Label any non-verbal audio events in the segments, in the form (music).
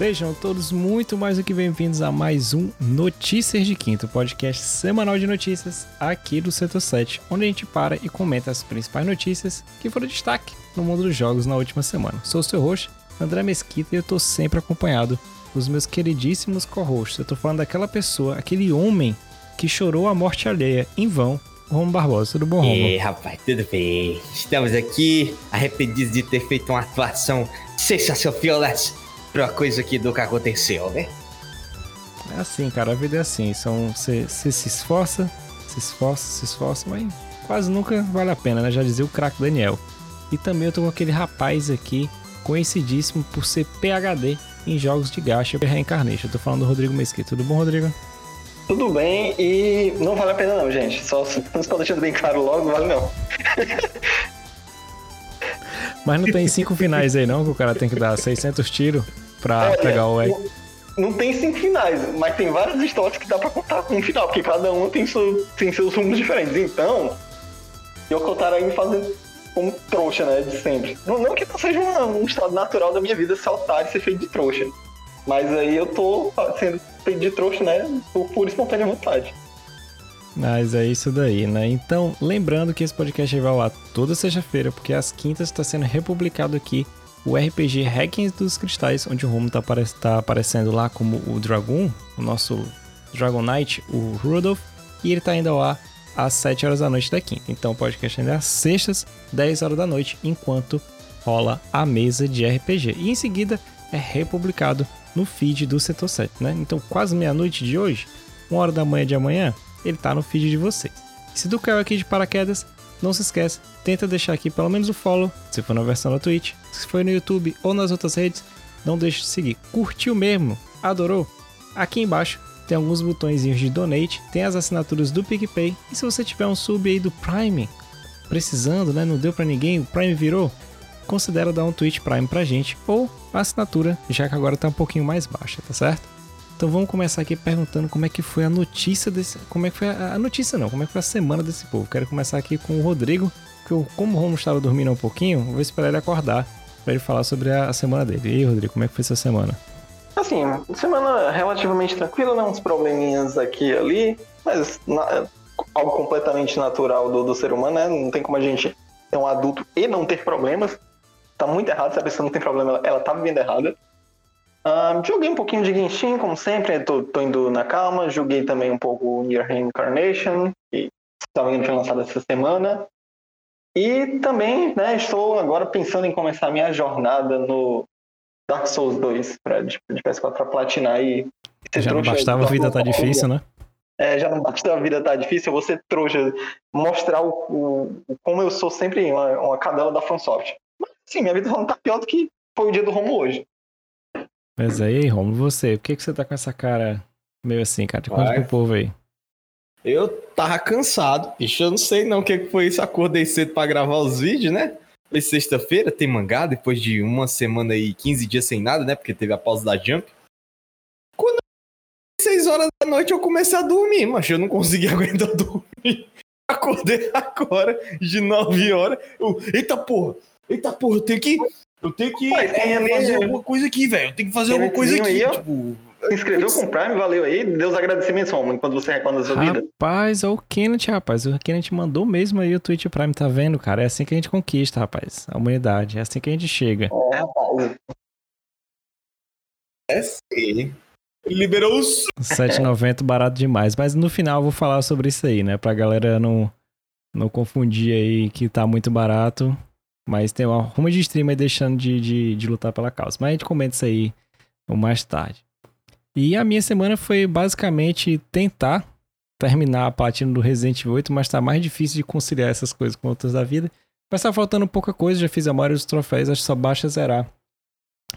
Sejam todos muito mais do que bem-vindos a mais um Notícias de Quinto, podcast semanal de notícias aqui do Setor 7, onde a gente para e comenta as principais notícias que foram destaque no mundo dos jogos na última semana. Sou o seu host, André Mesquita, e eu tô sempre acompanhado dos meus queridíssimos co-hosts. Eu tô falando daquela pessoa, aquele homem que chorou a morte alheia em vão, Romo Barbosa. Tudo bom, Romo? E rapaz, tudo bem. Estamos aqui arrependidos de ter feito uma atuação sensacional pra coisa aqui do que aconteceu, né? É assim, cara, a vida é assim. Você se esforça, se esforça, se esforça, mas quase nunca vale a pena, né? Já dizia o craque Daniel. E também eu tô com aquele rapaz aqui, conhecidíssimo por ser PHD em jogos de gacha e reencarnation. Eu tô falando do Rodrigo Mesquita. Tudo bom, Rodrigo? Tudo bem e não vale a pena não, gente. Só, só deixando bem claro logo, não vale não. (laughs) Mas não tem cinco finais aí não, que o cara tem que dar 600 tiros pra pegar o E. Não tem cinco finais, mas tem várias histórias que dá pra contar com um final, porque cada um tem, seu, tem seus rumos diferentes. Então, eu contar aí me fazendo como trouxa, né, de sempre. Não, não que não seja uma, um estado natural da minha vida saltar e ser feito de trouxa. Mas aí eu tô sendo feito de trouxa, né, por, por espontânea vontade. Mas é isso daí, né? Então, lembrando que esse podcast vai lá toda sexta-feira, porque às quintas está sendo republicado aqui o RPG Hacking dos Cristais, onde o Romo tá, tá aparecendo lá como o Dragon, o nosso Dragon Knight, o Rudolph, e ele tá indo lá às 7 horas da noite da quinta. Então o podcast ainda é às sextas, 10 horas da noite, enquanto rola a mesa de RPG. E em seguida é republicado no feed do Setor 7, né? Então quase meia-noite de hoje, uma hora da manhã de amanhã, ele tá no feed de vocês. Se tu caiu aqui de paraquedas, não se esquece, tenta deixar aqui pelo menos o follow, se for na versão da Twitch, se for no YouTube ou nas outras redes, não deixe de seguir. Curtiu mesmo? Adorou? Aqui embaixo tem alguns botõezinhos de donate, tem as assinaturas do PicPay, e se você tiver um sub aí do Prime, precisando, né, não deu para ninguém, o Prime virou, considera dar um Twitch Prime pra gente, ou a assinatura, já que agora tá um pouquinho mais baixa, tá certo? Então vamos começar aqui perguntando como é que foi a notícia desse. Como é que foi a, a notícia não, como é que foi a semana desse povo. Quero começar aqui com o Rodrigo, que eu, como o Romo estava dormindo um pouquinho, vou esperar ele acordar para ele falar sobre a, a, semana dele. E aí, Rodrigo, como é que foi essa semana? Assim, semana relativamente tranquila, né? Uns probleminhas aqui e ali, mas na, algo completamente natural do, do ser humano, né? Não tem como a gente ser um adulto e não ter problemas. Tá muito errado, se a pessoa não tem problema, ela, ela tá vivendo errada. Uh, joguei um pouquinho de Genshin, como sempre, tô, tô, indo na calma. Joguei também um pouco Near Reincarnation, que estava indo foi lançado essa semana. E também né, estou agora pensando em começar a minha jornada no Dark Souls 2 pra, de, de PS4 para platinar e. Já não bastava a vida tá difícil, né? É, já não basta a vida tá difícil, ser trouxa, mostrar o, o, como eu sou sempre uma, uma cadela da FromSoft. Mas sim, minha vida não tá pior do que foi o dia do Romo hoje. Mas aí, Romulo, você, por que, que você tá com essa cara meio assim, cara? Conta pro povo aí. Eu tava cansado, bicho. Eu não sei não o que foi isso. Acordei cedo pra gravar os vídeos, né? Foi sexta-feira, tem mangá, depois de uma semana e 15 dias sem nada, né? Porque teve a pausa da Jump. Quando 6 horas da noite eu comecei a dormir, mas eu não consegui (laughs) aguentar dormir. Acordei agora, de 9 horas. Eu, eita porra, eita porra, eu tenho que eu tenho que Pai, é, fazer alguma coisa aqui, velho. Eu tenho que fazer alguma coisa aqui. Aí, tipo... Se inscreveu com o Prime, valeu aí. Deus agradecimentos, Romulo, quando você recorda da sua rapaz, vida. Rapaz, olha o Kenneth, rapaz. O Kenneth mandou mesmo aí o Twitch Prime, tá vendo, cara? É assim que a gente conquista, rapaz. A humanidade. É assim que a gente chega. É, rapaz. É sim. Liberou os. 7,90 barato demais. Mas no final eu vou falar sobre isso aí, né? Pra galera não, não confundir aí que tá muito barato. Mas tem uma rumo de streamer deixando de, de, de lutar pela causa. Mas a gente comenta isso aí mais tarde. E a minha semana foi basicamente tentar terminar a platina do Resident Evil 8, mas tá mais difícil de conciliar essas coisas com outras da vida. Mas tá faltando pouca coisa, já fiz a maioria dos troféus, acho que só baixa zerar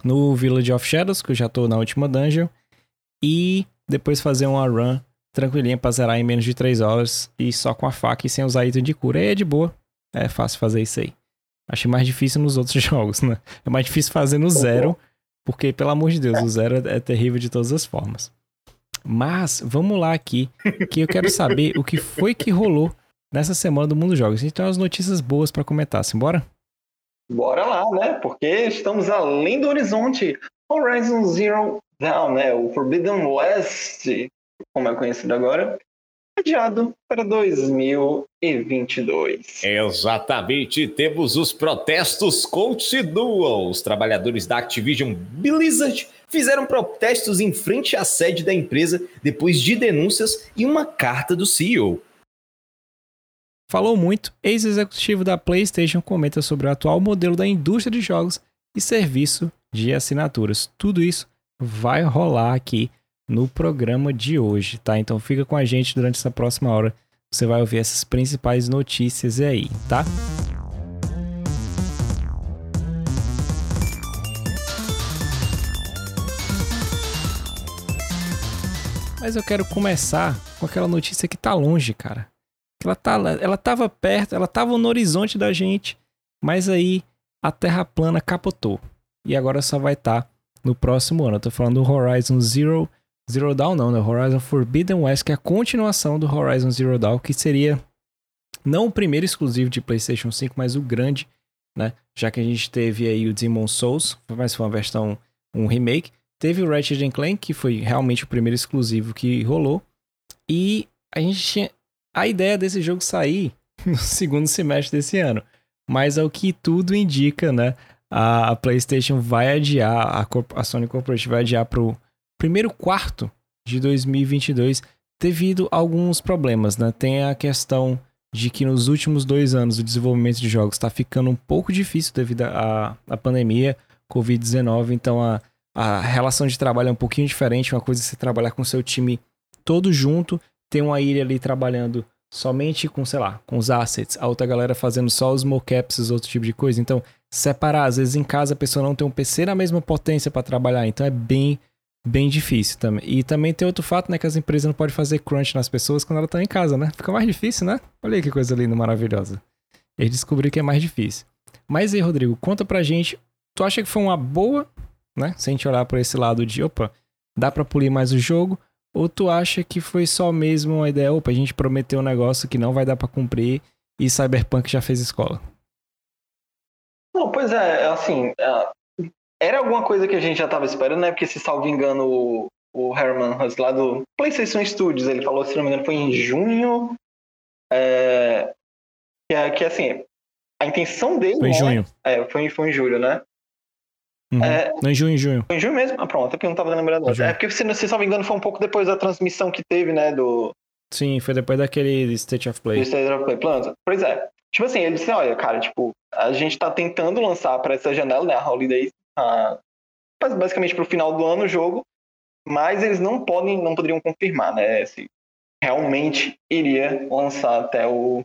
no Village of Shadows, que eu já tô na última dungeon. E depois fazer uma run tranquilinha pra zerar em menos de 3 horas e só com a faca e sem usar item de cura. Aí é de boa, é fácil fazer isso aí. Achei mais difícil nos outros (laughs) jogos, né? É mais difícil fazer no zero, porque, pelo amor de Deus, o zero é terrível de todas as formas. Mas, vamos lá aqui, que eu quero saber o que foi que rolou nessa semana do Mundo Jogos. A gente tem umas notícias boas para comentar, simbora? Bora lá, né? Porque estamos além do horizonte. Horizon Zero Dawn, né? O Forbidden West, como é conhecido agora, adiado para 2022. Exatamente, temos os protestos continuam. Os trabalhadores da Activision Blizzard fizeram protestos em frente à sede da empresa depois de denúncias e uma carta do CEO. Falou muito, ex-executivo da PlayStation comenta sobre o atual modelo da indústria de jogos e serviço de assinaturas. Tudo isso vai rolar aqui no programa de hoje, tá? Então fica com a gente durante essa próxima hora. Você vai ouvir essas principais notícias aí, tá? Mas eu quero começar com aquela notícia que tá longe, cara. Ela, tá, ela tava perto, ela tava no horizonte da gente, mas aí a Terra plana capotou. E agora só vai estar tá no próximo ano. Eu tô falando do Horizon Zero, Zero Dawn não, né? Horizon Forbidden West, que é a continuação do Horizon Zero Dawn, que seria não o primeiro exclusivo de PlayStation 5, mas o grande, né? Já que a gente teve aí o Demon Souls, mas foi uma versão, um remake. Teve o Ratchet Clank, que foi realmente o primeiro exclusivo que rolou. E a gente tinha a ideia desse jogo sair (laughs) no segundo semestre desse ano. Mas ao que tudo indica, né? A, PlayStation vai adiar, a, Sony Corporation vai adiar pro primeiro quarto de 2022 devido a alguns problemas, né? Tem a questão de que nos últimos dois anos o desenvolvimento de jogos está ficando um pouco difícil devido à pandemia, Covid-19, então a, a relação de trabalho é um pouquinho diferente, uma coisa é você trabalhar com seu time todo junto, tem uma ilha ali trabalhando somente com, sei lá, com os assets, a outra galera fazendo só os mockups, outro tipo de coisa. Então, separar, às vezes em casa a pessoa não tem um PC na mesma potência para trabalhar, então é bem bem difícil também. E também tem outro fato, né, que as empresas não podem fazer crunch nas pessoas quando ela tá em casa, né? Fica mais difícil, né? Olha aí que coisa linda, maravilhosa. Eles descobriram que é mais difícil. Mas aí, Rodrigo, conta pra gente, tu acha que foi uma boa, né? Se a gente olhar por esse lado de, opa, dá pra polir mais o jogo, ou tu acha que foi só mesmo uma ideia, opa, a gente prometeu um negócio que não vai dar para cumprir e Cyberpunk já fez escola? Não, pois é, assim, é, era alguma coisa que a gente já estava esperando, né? Porque se salvo engano, o, o Herman Huss lá do PlayStation Studios, ele falou, se não me engano, foi em junho. É, que, é, que assim, a intenção dele. Foi em né? junho. É, foi, foi em julho, né? Uhum. É, não, em junho, em junho. Foi em junho mesmo? Ah, pronto, é porque eu não tava lembrando. É porque, se, se não me engano, foi um pouco depois da transmissão que teve, né? Do. Sim, foi depois daquele State of Play. State of Play, pronto. Pois é. Tipo assim, ele disse, olha, cara, tipo, a gente tá tentando lançar para essa janela, né, a Holiday, a, basicamente pro final do ano o jogo, mas eles não podem, não poderiam confirmar, né, se realmente iria lançar até o,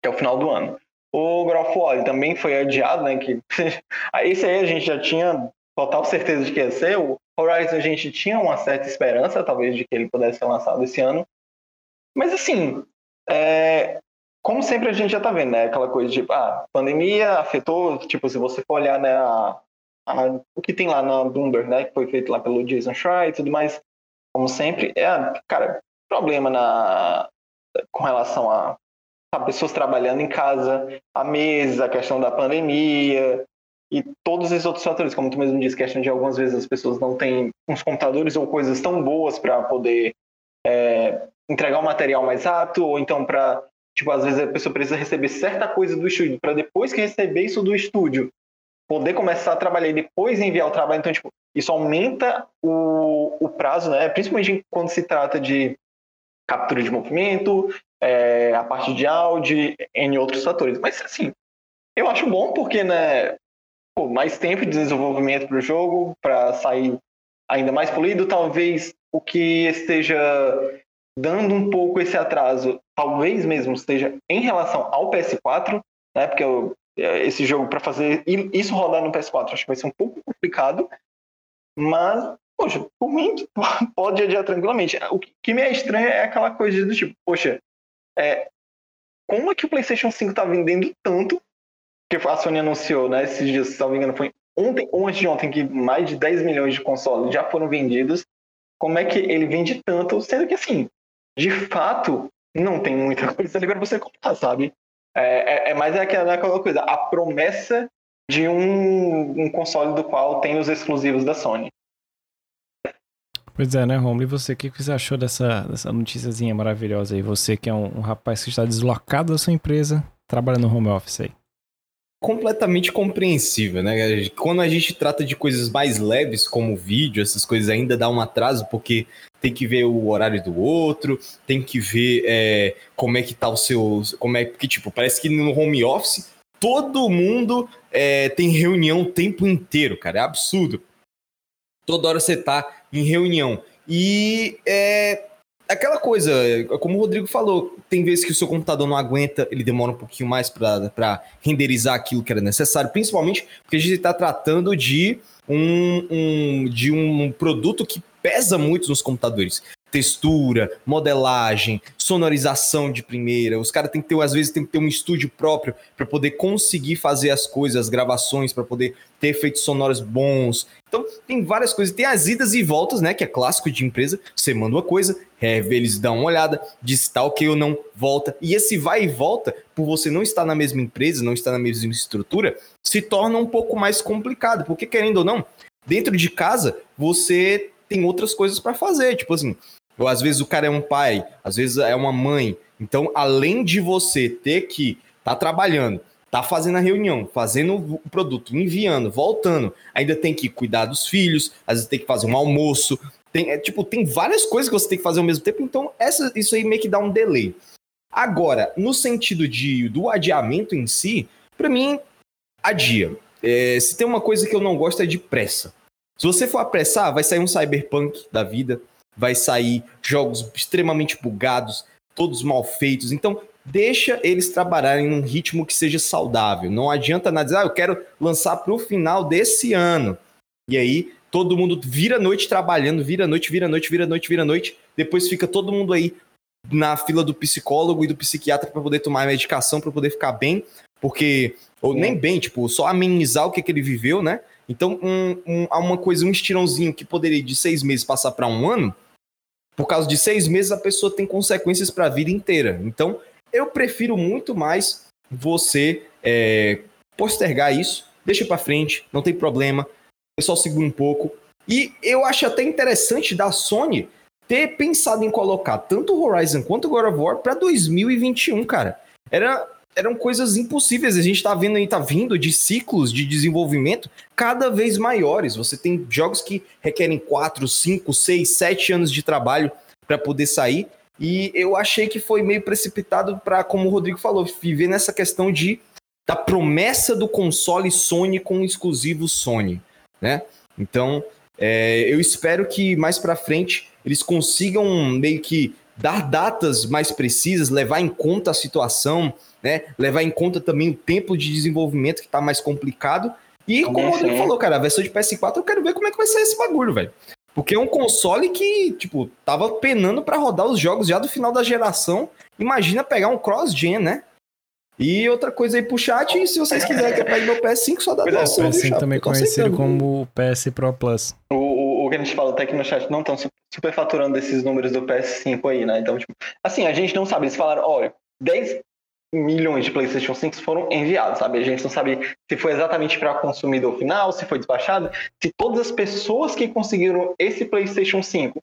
até o final do ano. O God War também foi adiado, né, que (laughs) esse aí a gente já tinha total certeza de que ia ser, o Horizon a gente tinha uma certa esperança, talvez, de que ele pudesse ser lançado esse ano, mas assim, é, como sempre a gente já tá vendo, né? Aquela coisa de, ah, pandemia afetou, tipo, se você for olhar, né, a, a, o que tem lá na Bloomberg, né, que foi feito lá pelo Jason Schreier e tudo mais, como sempre, é, cara, problema na, com relação a, a pessoas trabalhando em casa há meses, a questão da pandemia e todos esses outros fatores, como tu mesmo disse, questão de algumas vezes as pessoas não têm uns computadores ou coisas tão boas para poder é, entregar o material mais rápido, ou então para Tipo, às vezes a pessoa precisa receber certa coisa do estúdio para depois que receber isso do estúdio, poder começar a trabalhar e depois enviar o trabalho. Então, tipo, isso aumenta o, o prazo, né? Principalmente quando se trata de captura de movimento, é, a parte de áudio, em outros fatores. Mas, assim, eu acho bom porque, né, pô, mais tempo de desenvolvimento para o jogo, para sair ainda mais polido, talvez o que esteja dando um pouco esse atraso, talvez mesmo seja em relação ao PS4, né? Porque eu, esse jogo para fazer isso rodar no PS4 acho que vai ser um pouco complicado, mas poxa, por mim (laughs) pode adiar tranquilamente. O que me é estranho é aquela coisa do tipo, poxa, é, como é que o PlayStation 5 tá vendendo tanto? Que a Sony anunciou, né? Esses dias, se não me engano, foi ontem ou antes de ontem que mais de 10 milhões de consoles já foram vendidos. Como é que ele vende tanto, sendo que assim, de fato, não tem muita coisa ali para você comprar, sabe? É, é, é mais aquela, aquela coisa, a promessa de um, um console do qual tem os exclusivos da Sony. Pois é, né, Romulo? E você, o que você achou dessa, dessa maravilhosa aí? Você que é um, um rapaz que está deslocado da sua empresa, trabalha no home office aí. Completamente compreensível, né? Quando a gente trata de coisas mais leves, como vídeo, essas coisas ainda dá um atraso, porque tem que ver o horário do outro, tem que ver é, como é que tá o seu. Como é que, tipo, parece que no home office todo mundo é, tem reunião o tempo inteiro, cara. É absurdo. Toda hora você tá em reunião. E é aquela coisa, como o Rodrigo falou, tem vezes que o seu computador não aguenta, ele demora um pouquinho mais para renderizar aquilo que era necessário, principalmente porque a gente está tratando de um, um, de um produto que pesa muito nos computadores textura, modelagem, sonorização de primeira. Os caras têm que ter, às vezes, tem que ter um estúdio próprio para poder conseguir fazer as coisas, as gravações, para poder ter efeitos sonoros bons. Então, tem várias coisas. Tem as idas e voltas, né? Que é clássico de empresa. Você manda uma coisa, é, eles dão uma olhada, diz tá ok ou não, volta. E esse vai e volta, por você não estar na mesma empresa, não estar na mesma estrutura, se torna um pouco mais complicado. Porque, querendo ou não, dentro de casa, você tem outras coisas para fazer. Tipo assim, ou às vezes o cara é um pai, às vezes é uma mãe. Então, além de você ter que estar tá trabalhando, tá fazendo a reunião, fazendo o produto, enviando, voltando, ainda tem que cuidar dos filhos, às vezes tem que fazer um almoço, tem, é, tipo, tem várias coisas que você tem que fazer ao mesmo tempo, então essa, isso aí meio que dá um delay. Agora, no sentido de, do adiamento em si, para mim, adia. É, se tem uma coisa que eu não gosto é de pressa. Se você for apressar, vai sair um cyberpunk da vida, vai sair jogos extremamente bugados, todos mal feitos. Então, deixa eles trabalharem num ritmo que seja saudável. Não adianta nada dizer, ah, eu quero lançar para o final desse ano. E aí, todo mundo vira noite trabalhando, vira noite, vira noite, vira noite, vira noite. Depois fica todo mundo aí na fila do psicólogo e do psiquiatra para poder tomar medicação, para poder ficar bem, porque ou nem bem, tipo, só amenizar o que, que ele viveu, né? Então, um, um, uma coisa, um estirãozinho que poderia de seis meses passar para um ano, por causa de seis meses, a pessoa tem consequências para a vida inteira. Então, eu prefiro muito mais você é, postergar isso, deixa para frente, não tem problema, é só segura um pouco. E eu acho até interessante da Sony ter pensado em colocar tanto Horizon quanto God of War para 2021, cara. Era eram coisas impossíveis. A gente está vendo aí, tá vindo de ciclos de desenvolvimento cada vez maiores. Você tem jogos que requerem 4, 5, 6, 7 anos de trabalho para poder sair. E eu achei que foi meio precipitado para, como o Rodrigo falou, viver nessa questão de da promessa do console Sony com exclusivo Sony, né? Então, é, eu espero que mais para frente eles consigam meio que dar datas mais precisas, levar em conta a situação, né? Levar em conta também o tempo de desenvolvimento que tá mais complicado. E como o Rodrigo falou, cara, a versão de PS4 eu quero ver como é que vai ser esse bagulho, velho. Porque é um console que, tipo, tava penando para rodar os jogos já do final da geração. Imagina pegar um cross-gen, né? E outra coisa aí pro chat, se vocês quiserem que eu pegue meu PS5, só dá é, doação. O PS5 também conhecido como PS Pro Plus. O, o, o, que a gente fala até aqui no chat não estão superfaturando esses números do PS5 aí, né? Então, tipo, assim, a gente não sabe. Eles falaram, olha, 10 milhões de PlayStation 5 foram enviados, sabe? A gente não sabe se foi exatamente para consumidor final, se foi despachado, se todas as pessoas que conseguiram esse PlayStation 5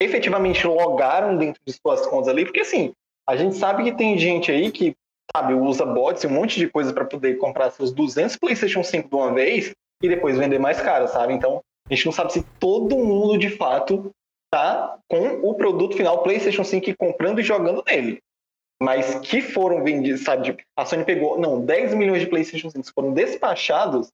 efetivamente logaram dentro de suas contas ali, porque assim, a gente sabe que tem gente aí que, sabe, usa bots e um monte de coisa para poder comprar seus 200 PlayStation 5 de uma vez e depois vender mais caro, sabe? Então, a gente não sabe se todo mundo de fato tá com o produto final PlayStation 5 comprando e jogando nele mas que foram vendidos, sabe? Tipo, a Sony pegou, não, 10 milhões de PlayStation 5 foram despachados,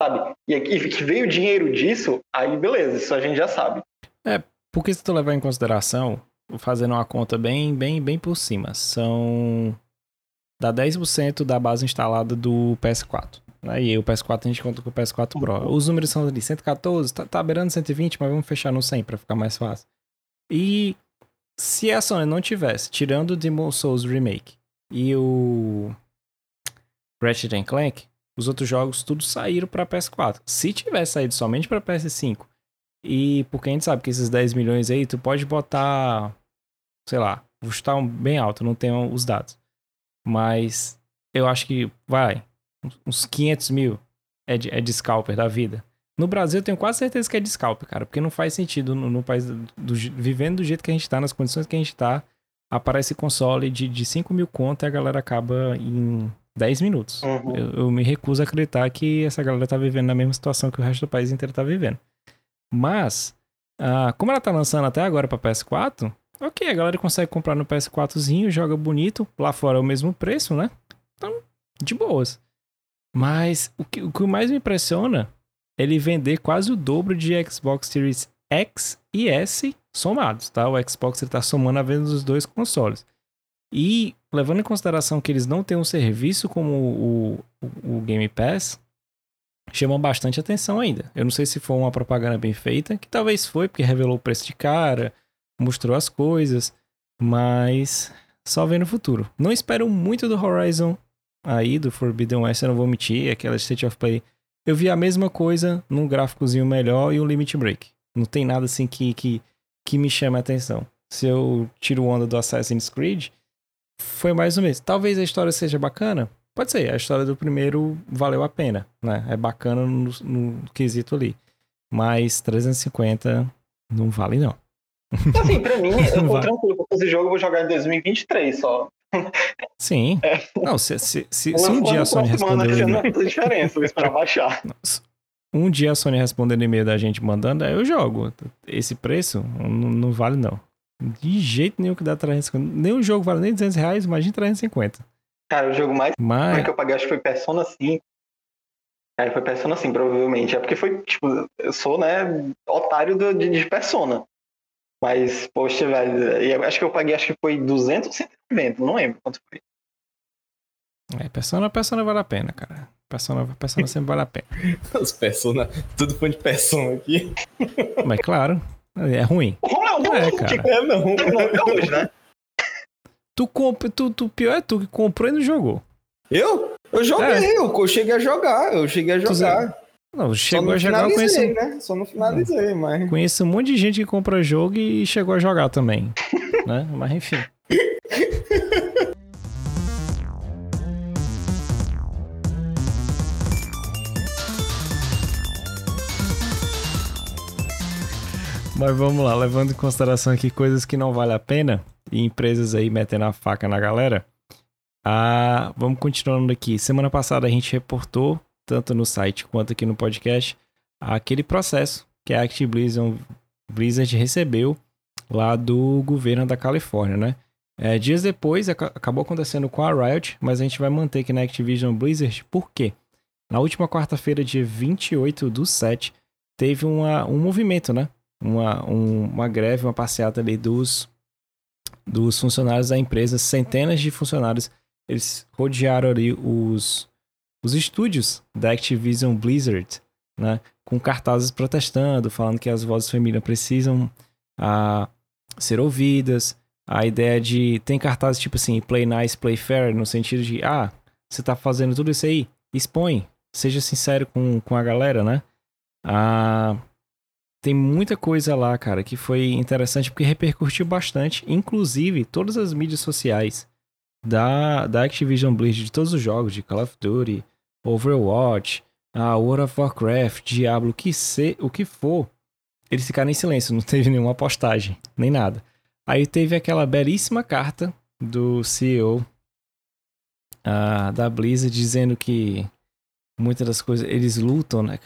sabe? E que veio dinheiro disso, aí beleza, isso a gente já sabe. É, porque se tu levar em consideração, fazendo uma conta bem, bem, bem por cima, são dá 10% da base instalada do PS4. Né? E o PS4 a gente conta com o PS4 Pro. Os números são ali 114, tá, tá beirando 120, mas vamos fechar no 100 para ficar mais fácil. E se a Sony não tivesse, tirando o Demon Souls Remake e o Ratchet Clank, os outros jogos tudo saíram para PS4. Se tivesse saído somente para PS5, e porque a gente sabe que esses 10 milhões aí, tu pode botar, sei lá, vou chutar um bem alto, não tenho os dados. Mas eu acho que, vai, uns 500 mil, é de, é de scalper da vida. No Brasil, eu tenho quase certeza que é de scalper, cara, porque não faz sentido no, no país, do, do, vivendo do jeito que a gente tá, nas condições que a gente tá, aparece console de, de 5 mil conto e a galera acaba em 10 minutos. Uhum. Eu, eu, me recuso a acreditar que essa galera tá vivendo na mesma situação que o resto do país inteiro tá vivendo. Mas, ah, como ela tá lançando até agora pra PS4, ok, a galera consegue comprar no PS4zinho, joga bonito, lá fora é o mesmo preço, né? Então, de boas. Mas o que, o que mais me impressiona ele vender quase o dobro de Xbox Series X e S somados, tá? O Xbox está somando a venda dos dois consoles. E levando em consideração que eles não têm um serviço como o, o, o Game Pass, chamam bastante atenção ainda. Eu não sei se foi uma propaganda bem feita, que talvez foi, porque revelou o preço de cara, mostrou as coisas, mas só vendo no futuro. Não espero muito do Horizon aí, do Forbidden West, eu não vou mentir, aquela State of Play. Eu vi a mesma coisa num gráficozinho melhor e um Limit Break. Não tem nada assim que, que, que me chame a atenção. Se eu tiro onda do Assassin's Creed, foi mais ou menos. Talvez a história seja bacana. Pode ser, a história do primeiro valeu a pena, né? É bacana no, no quesito ali. Mas 350 não vale, não. Assim, pra mim, (laughs) eu tô tranquilo com esse jogo, eu vou jogar em 2023 só. Sim. É. Não, se, se, se, se um dia a Sony responder. Não faz diferença, vou esperar baixar. Um dia a Sony responder no e-mail da gente mandando, aí eu jogo. Esse preço não, não vale, não. De jeito nenhum que dá 350. Nenhum jogo vale nem 200 reais, imagina 350. Cara, o jogo mais Mas... que eu paguei acho que foi Persona 5. Aí foi Persona 5, provavelmente. É porque foi, tipo, eu sou, né, otário do, de, de Persona. Mas, poxa, velho, acho que eu paguei, acho que foi 200 ou 190, não lembro quanto foi. É, Persona, Persona vale a pena, cara. Persona, Persona sempre vale a pena. (laughs) Os Persona, tudo fã de Persona aqui. (laughs) Mas claro, é ruim. Não, não, é, cara. É, não. não hoje, né? Tu, compra, tu, tu, pior é tu que comprou e não jogou. Eu? Eu joguei, é. eu, eu cheguei a jogar, eu cheguei a jogar. Não, chegou a jogar, eu conheço... né? Só não finalizei, mas... Conheço um monte de gente que compra jogo e chegou a jogar também, (laughs) né? Mas enfim. Mas vamos lá, levando em consideração aqui coisas que não vale a pena e empresas aí metendo a faca na galera. Ah, vamos continuando aqui. Semana passada a gente reportou tanto no site quanto aqui no podcast, aquele processo que a Activision Blizzard recebeu lá do governo da Califórnia, né? É, dias depois acabou acontecendo com a Riot, mas a gente vai manter aqui na Activision Blizzard, por quê? Na última quarta-feira, dia 28 do 7, teve uma, um movimento, né? Uma, um, uma greve, uma passeata ali dos, dos funcionários da empresa, centenas de funcionários, eles rodearam ali os, os estúdios da Activision Blizzard, né, com cartazes protestando, falando que as vozes femininas precisam ah, ser ouvidas. A ideia de. Tem cartazes tipo assim, play nice, play fair, no sentido de, ah, você tá fazendo tudo isso aí, expõe, seja sincero com, com a galera, né? Ah, tem muita coisa lá, cara, que foi interessante porque repercutiu bastante, inclusive todas as mídias sociais da, da Activision Blizzard, de todos os jogos, de Call of Duty, Overwatch, a World of Warcraft, Diablo, que, ser, o que for, eles ficaram em silêncio, (laughs) não teve nenhuma postagem, nem nada. Aí teve aquela belíssima carta do CEO uh, ah, da Blizzard dizendo que muitas das coisas eles lutam, né?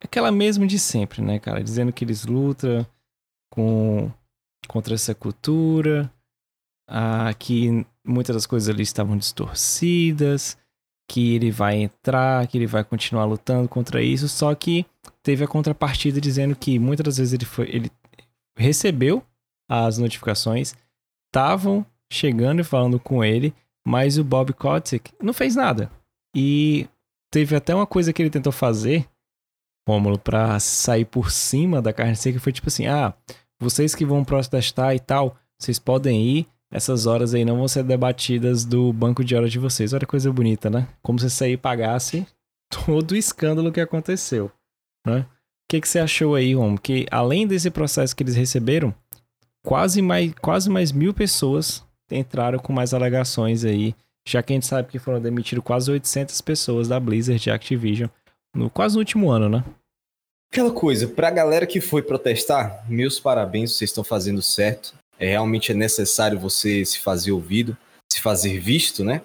Aquela mesmo de sempre, né, cara? Dizendo que eles lutam com contra essa cultura, uh, que muitas das coisas ali estavam distorcidas, que ele vai entrar, que ele vai continuar lutando contra isso, só que teve a contrapartida dizendo que muitas das vezes ele, foi, ele recebeu as notificações, estavam chegando e falando com ele, mas o Bob Kotick não fez nada. E teve até uma coisa que ele tentou fazer, Rômulo, para sair por cima da carne seca, foi tipo assim: ah, vocês que vão protestar e tal, vocês podem ir, essas horas aí não vão ser debatidas do banco de horas de vocês. Olha que coisa bonita, né? Como se você aí pagasse todo o escândalo que aconteceu, né? O que, que você achou aí, Rom? Que além desse processo que eles receberam, quase mais, quase mais mil pessoas entraram com mais alegações aí, já que a gente sabe que foram demitidas quase 800 pessoas da Blizzard e Activision no quase no último ano, né? Aquela coisa, pra galera que foi protestar, meus parabéns, vocês estão fazendo certo. É, realmente é necessário você se fazer ouvido, se fazer visto, né?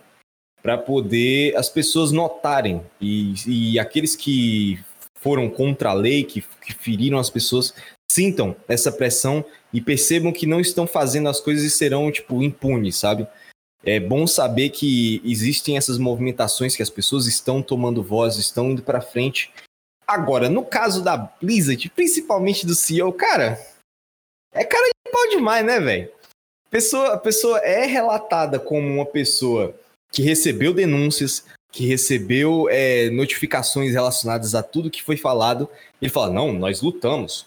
Para poder as pessoas notarem e, e aqueles que foram contra a lei, que, que feriram as pessoas, sintam essa pressão e percebam que não estão fazendo as coisas e serão, tipo, impunes, sabe? É bom saber que existem essas movimentações, que as pessoas estão tomando voz, estão indo para frente. Agora, no caso da Blizzard, principalmente do CEO, cara, é cara pau demais, né, velho? Pessoa, a pessoa é relatada como uma pessoa que recebeu denúncias, que recebeu é, notificações relacionadas a tudo que foi falado. Ele fala: não, nós lutamos.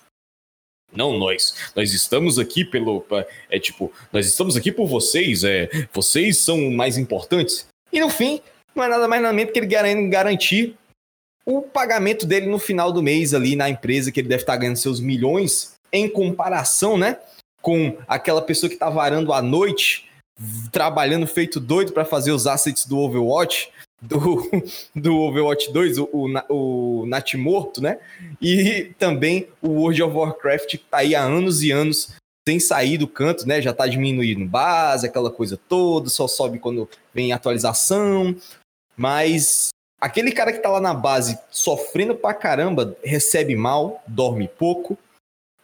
Não nós. Nós estamos aqui pelo. É tipo, nós estamos aqui por vocês. É, vocês são mais importantes. E no fim, não é nada mais na mente que ele garantir o pagamento dele no final do mês ali na empresa, que ele deve estar ganhando seus milhões, em comparação, né? Com aquela pessoa que está varando à noite, trabalhando feito doido para fazer os assets do Overwatch, do, (laughs) do Overwatch 2, o, o, o Natimorto, né? E também o World of Warcraft, que tá aí há anos e anos sem sair do canto, né? Já tá diminuindo base, aquela coisa toda, só sobe quando vem atualização. Mas aquele cara que tá lá na base sofrendo pra caramba, recebe mal, dorme pouco.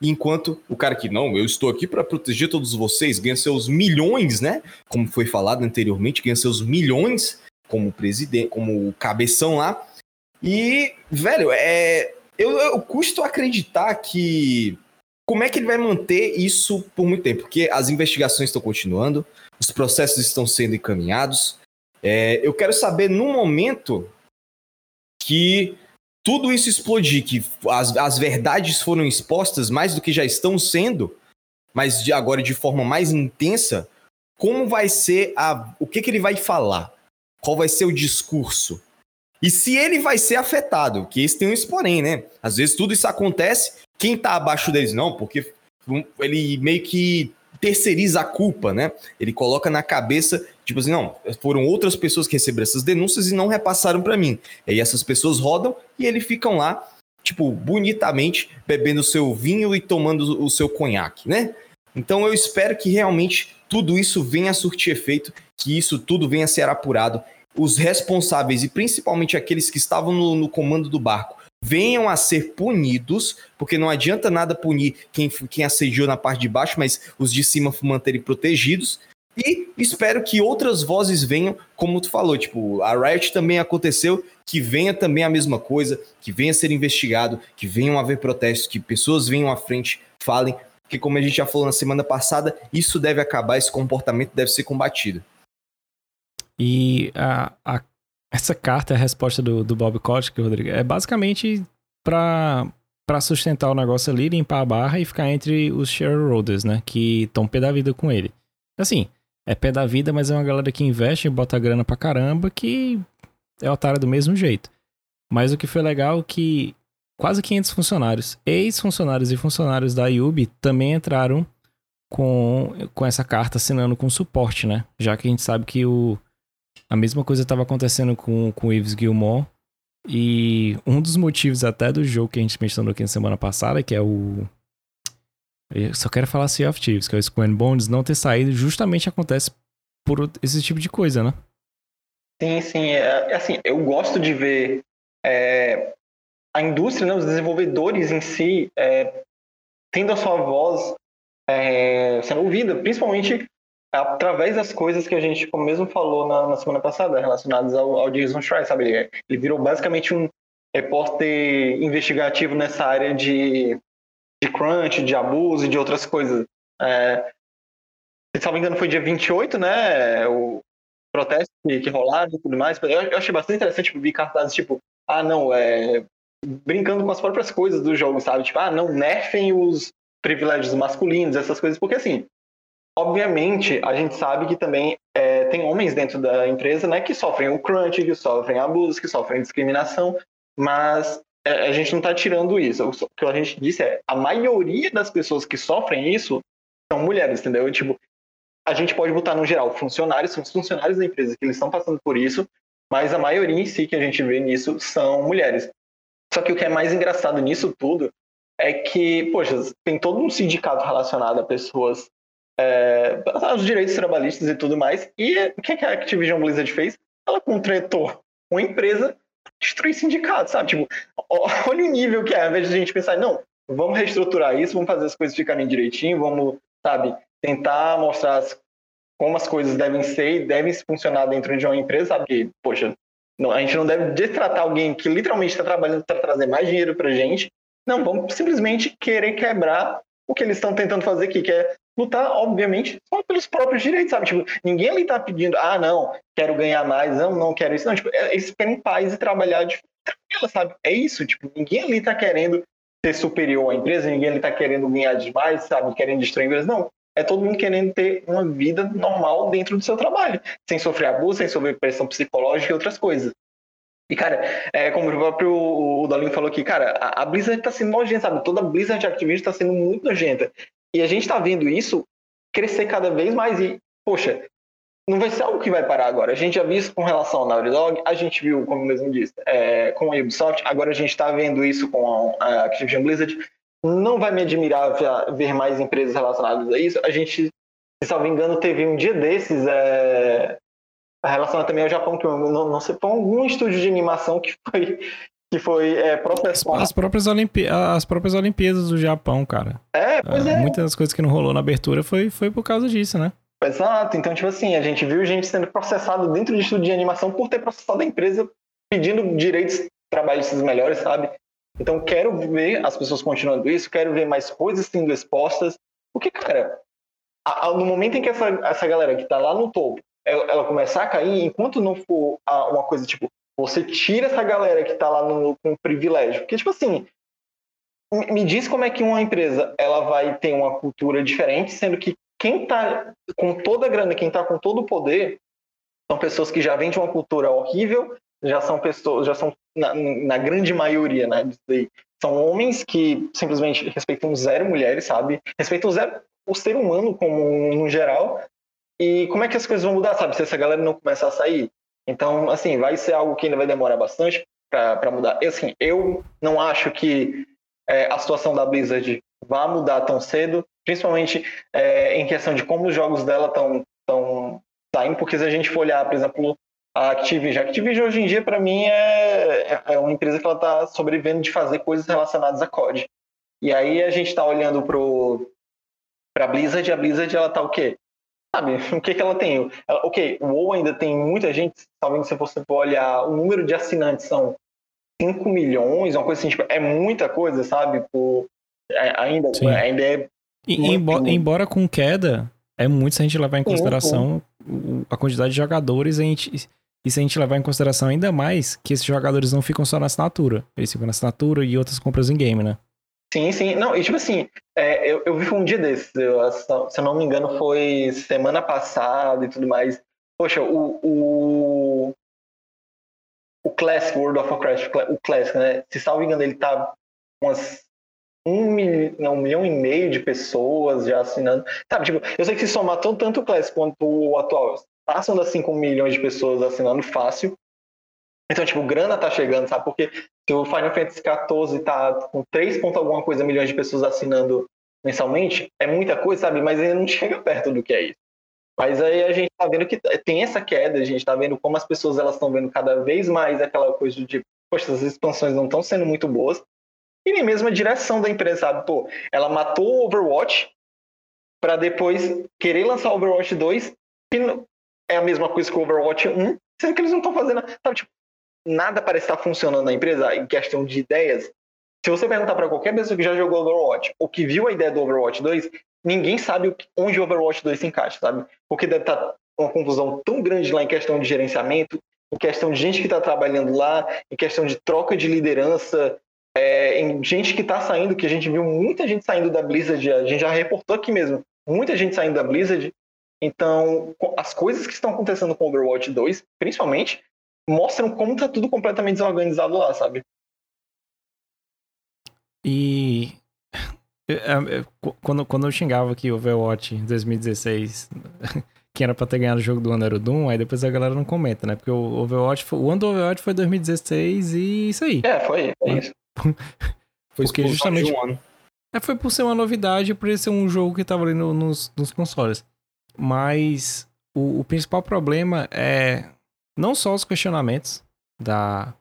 Enquanto o cara que não, eu estou aqui para proteger todos vocês, ganha seus milhões, né? Como foi falado anteriormente, ganha seus milhões como presidente, como cabeção lá. E, velho, é, eu, eu custo acreditar que. Como é que ele vai manter isso por muito tempo? Porque as investigações estão continuando, os processos estão sendo encaminhados. É, eu quero saber, no momento que tudo isso explodir, que as, as verdades foram expostas mais do que já estão sendo, mas de agora de forma mais intensa, como vai ser a. O que, que ele vai falar? qual vai ser o discurso. E se ele vai ser afetado, que esse tem um porém, né? Às vezes tudo isso acontece, quem tá abaixo deles não, porque ele meio que terceiriza a culpa, né? Ele coloca na cabeça, tipo assim, não, foram outras pessoas que receberam essas denúncias e não repassaram para mim. E aí essas pessoas rodam e eles ficam lá, tipo, bonitamente bebendo o seu vinho e tomando o seu conhaque, né? Então eu espero que realmente tudo isso venha a surtir efeito, que isso tudo venha a ser apurado os responsáveis e principalmente aqueles que estavam no, no, comando do barco venham a ser punidos, porque não adianta nada punir quem, quem assediou na parte de baixo, mas os de cima manterem protegidos. E espero que outras vozes venham, como tu falou, tipo, a Riot também aconteceu, que venha também a mesma coisa, que venha ser investigado, que venham haver protestos, que pessoas venham à frente, falem, que como a gente já falou na semana passada, isso deve acabar, esse comportamento deve ser combatido. E a, a, essa carta, a resposta do, do Bob Kotick, Rodrigo, é basicamente para para sustentar o negócio ali, limpar a barra e ficar entre os shareholders, né? Que estão pé da vida com ele. Assim, é pé da vida, mas é uma galera que investe e bota grana pra caramba que é otária do mesmo jeito. Mas o que foi legal é que quase 500 funcionários, ex-funcionários e funcionários da IUB também entraram com, com essa carta assinando com suporte, né? Já que a gente sabe que o, a mesma coisa estava acontecendo com, com o Yves Gilmore. E um dos motivos até do jogo que a gente mencionou aqui na semana passada, que é o. Eu só quero falar Sea of Thieves, que é o Square Bones, não ter saído, justamente acontece por esse tipo de coisa, né? Sim, sim. É, assim, eu gosto de ver é, a indústria, né, os desenvolvedores em si, é, tendo a sua voz é, sendo ouvida, principalmente através das coisas que a gente, como mesmo falou na, na semana passada, relacionadas ao, ao Jason Schreier, sabe? Ele virou basicamente um repórter investigativo nessa área de, de crunch, de abuso e de outras coisas. É, se não me engano, foi dia 28, né? O protesto que, que rolaram e tudo mais. Eu, eu achei bastante interessante ver cartazes tipo, ah, não, é. Brincando com as próprias coisas do jogo, sabe? Tipo, ah, não, nerfem os privilégios masculinos, essas coisas, porque assim, Obviamente, a gente sabe que também é, tem homens dentro da empresa né, que sofrem o crunch, que sofrem abuso, que sofrem discriminação, mas a gente não está tirando isso. O que a gente disse é a maioria das pessoas que sofrem isso são mulheres, entendeu? Tipo, a gente pode botar no geral funcionários, são os funcionários da empresa que eles estão passando por isso, mas a maioria em si que a gente vê nisso são mulheres. Só que o que é mais engraçado nisso tudo é que, poxa, tem todo um sindicato relacionado a pessoas, é, aos direitos trabalhistas e tudo mais. E o que a Activision Blizzard fez? Ela contratou uma empresa destruir sindicato, sabe? Tipo, (laughs) olha o nível que é, ao invés de a gente pensar, não, vamos reestruturar isso, vamos fazer as coisas ficarem direitinho, vamos, sabe, tentar mostrar as, como as coisas devem ser e devem funcionar dentro de uma empresa, sabe? Que, poxa, não, a gente não deve destratar alguém que literalmente está trabalhando para trazer mais dinheiro para gente. Não, vamos simplesmente querer quebrar o que eles estão tentando fazer aqui, que é lutar, obviamente, só pelos próprios direitos, sabe? Tipo, ninguém ali tá pedindo, ah, não, quero ganhar mais, não, não quero isso. Não, tipo, é, eles querem paz e trabalhar de tranquila, sabe? É isso, tipo, ninguém ali tá querendo ser superior à empresa, ninguém ali tá querendo ganhar demais, sabe? Querendo destruir a empresa. Não, é todo mundo querendo ter uma vida normal dentro do seu trabalho, sem sofrer abuso, sem sofrer pressão psicológica e outras coisas. E, cara, é, como o próprio o Dolinho falou aqui, cara, a, Blizzard tá sendo nojenta, sabe? Toda a Blizzard Activision tá sendo muito nojenta. E a gente tá vendo isso crescer cada vez mais e, poxa, não vai ser algo que vai parar agora. A gente já viu isso com relação ao Naughty Dog, a gente viu, como mesmo disse, é, com a Ubisoft, agora a gente está vendo isso com a Activision Blizzard. Não vai me admirar ver mais empresas relacionadas a isso. A gente, se não me engano, teve um dia desses é, relacionado também ao Japão, que eu não, não sei, foi algum estúdio de animação que foi que foi é. As próprias, Olimpí as próprias Olimpíadas do Japão, cara. É, pois é. é. Muitas das coisas que não rolou na abertura foi, foi por causa disso, né? Exato. Então, tipo assim, a gente viu gente sendo processado dentro de estúdio de animação por ter processado a empresa pedindo direitos trabalhistas melhores, sabe? Então, quero ver as pessoas continuando isso, quero ver mais coisas sendo expostas. Porque, cara, a, a, no momento em que essa, essa galera que tá lá no topo, ela, ela começar a cair, enquanto não for a, uma coisa tipo, você tira essa galera que tá lá no, com privilégio. Porque, tipo assim, me diz como é que uma empresa ela vai ter uma cultura diferente, sendo que quem tá com toda a grana, quem tá com todo o poder, são pessoas que já vêm de uma cultura horrível, já são pessoas, já são, na, na grande maioria, né, são homens que simplesmente respeitam zero mulheres, sabe? Respeitam zero o ser humano como no geral. E como é que as coisas vão mudar, sabe? Se essa galera não começar a sair. Então, assim, vai ser algo que ainda vai demorar bastante para mudar. E, assim, eu não acho que é, a situação da Blizzard vá mudar tão cedo, principalmente é, em questão de como os jogos dela estão tão saindo, porque se a gente for olhar, por exemplo, a Activision, a Activision hoje em dia, para mim, é, é, é uma empresa que ela está sobrevivendo de fazer coisas relacionadas a COD. E aí a gente está olhando para a Blizzard, a Blizzard ela tá o quê? Sabe? (laughs) O que, que ela tem? Ela, ok, o WoW ainda tem muita gente, talvez se você for olhar, o número de assinantes são 5 milhões, uma coisa assim, tipo, é muita coisa, sabe? Por, é, ainda, ainda é. E, embora, embora, com queda, é muito se a gente levar em consideração sim, sim. a quantidade de jogadores, a gente, e se a gente levar em consideração ainda mais que esses jogadores não ficam só na assinatura, eles ficam na assinatura e outras compras em game, né? Sim, sim. Não, e tipo assim, é, eu, eu vi um dia desses, eu, se eu não me engano, foi semana passada e tudo mais. Poxa, o, o, o Classic, World of Warcraft, o Classic, né? Se salvo engano, ele tá umas um milhão, não, um milhão e meio de pessoas já assinando. Sabe, tipo, eu sei que se somar tanto, tanto o Classic quanto o atual, passam das 5 milhões de pessoas assinando fácil. Então, tipo, grana tá chegando, sabe? Porque se o Final Fantasy XIV tá com 3 ponto alguma coisa milhões de pessoas assinando mensalmente, é muita coisa, sabe? Mas ainda não (laughs) chega perto do que é isso. Mas aí a gente tá vendo que tem essa queda, a gente tá vendo como as pessoas elas estão vendo cada vez mais aquela coisa de, poxa, as expansões não estão sendo muito boas. E nem mesmo a direção da empresa, sabe? Pô, ela matou o Overwatch para depois querer lançar o Overwatch 2, que é a mesma coisa que o Overwatch 1, sendo que eles não estão fazendo, sabe? Tipo, nada parece estar funcionando na empresa em questão de ideias. Se você perguntar para qualquer pessoa que já jogou Overwatch ou que viu a ideia do Overwatch 2, ninguém sabe onde o Overwatch 2 se encaixa, sabe? Porque deve estar uma confusão tão grande lá em questão de gerenciamento, em questão de gente que está trabalhando lá, em questão de troca de liderança, é, em gente que está saindo, que a gente viu muita gente saindo da Blizzard, a gente já reportou aqui mesmo, muita gente saindo da Blizzard. Então, as coisas que estão acontecendo com Overwatch 2, principalmente, mostram como tá tudo completamente desorganizado lá, sabe? E é, é, quando, quando eu xingava que o Overwatch 2016, (laughs) que era pra ter ganhado o jogo do ano era o Doom, aí depois a galera não comenta, né? Porque o Overwatch, foi, o ano do Overwatch foi 2016 e isso aí. É, foi, foi isso. (laughs) Foi Porque justamente- um ano. É, foi por ser uma novidade, por ser um jogo que tava ali no- nos, nos consoles. Mas o, o principal problema é não só os questionamentos da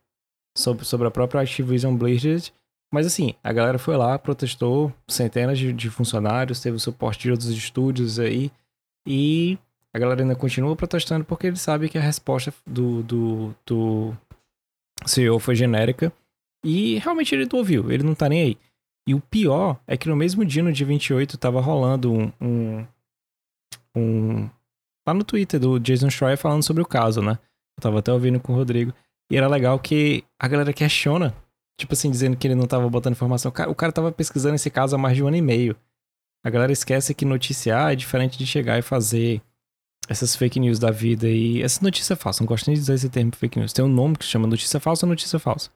sobre, sobre a própria Activision Blizzard, mas assim, a galera foi lá, protestou, centenas de, de funcionários, teve o suporte de outros estúdios aí, e a galera ainda continua protestando porque ele sabe que a resposta do, do, do CEO foi genérica, e realmente ele não ouviu, ele não tá nem aí. E o pior é que no mesmo dia, no dia 28, tava rolando um. um, um lá no Twitter do Jason Schreier falando sobre o caso, né? Eu tava até ouvindo com o Rodrigo. E era legal que a galera questiona, tipo assim, dizendo que ele não tava botando informação. O cara, o cara tava pesquisando esse caso há mais de um ano e meio. A galera esquece que noticiar é diferente de chegar e fazer essas fake news da vida e essa notícia falsa. Não gosto nem de dizer esse termo fake news. Tem um nome que se chama notícia falsa ou notícia falsa.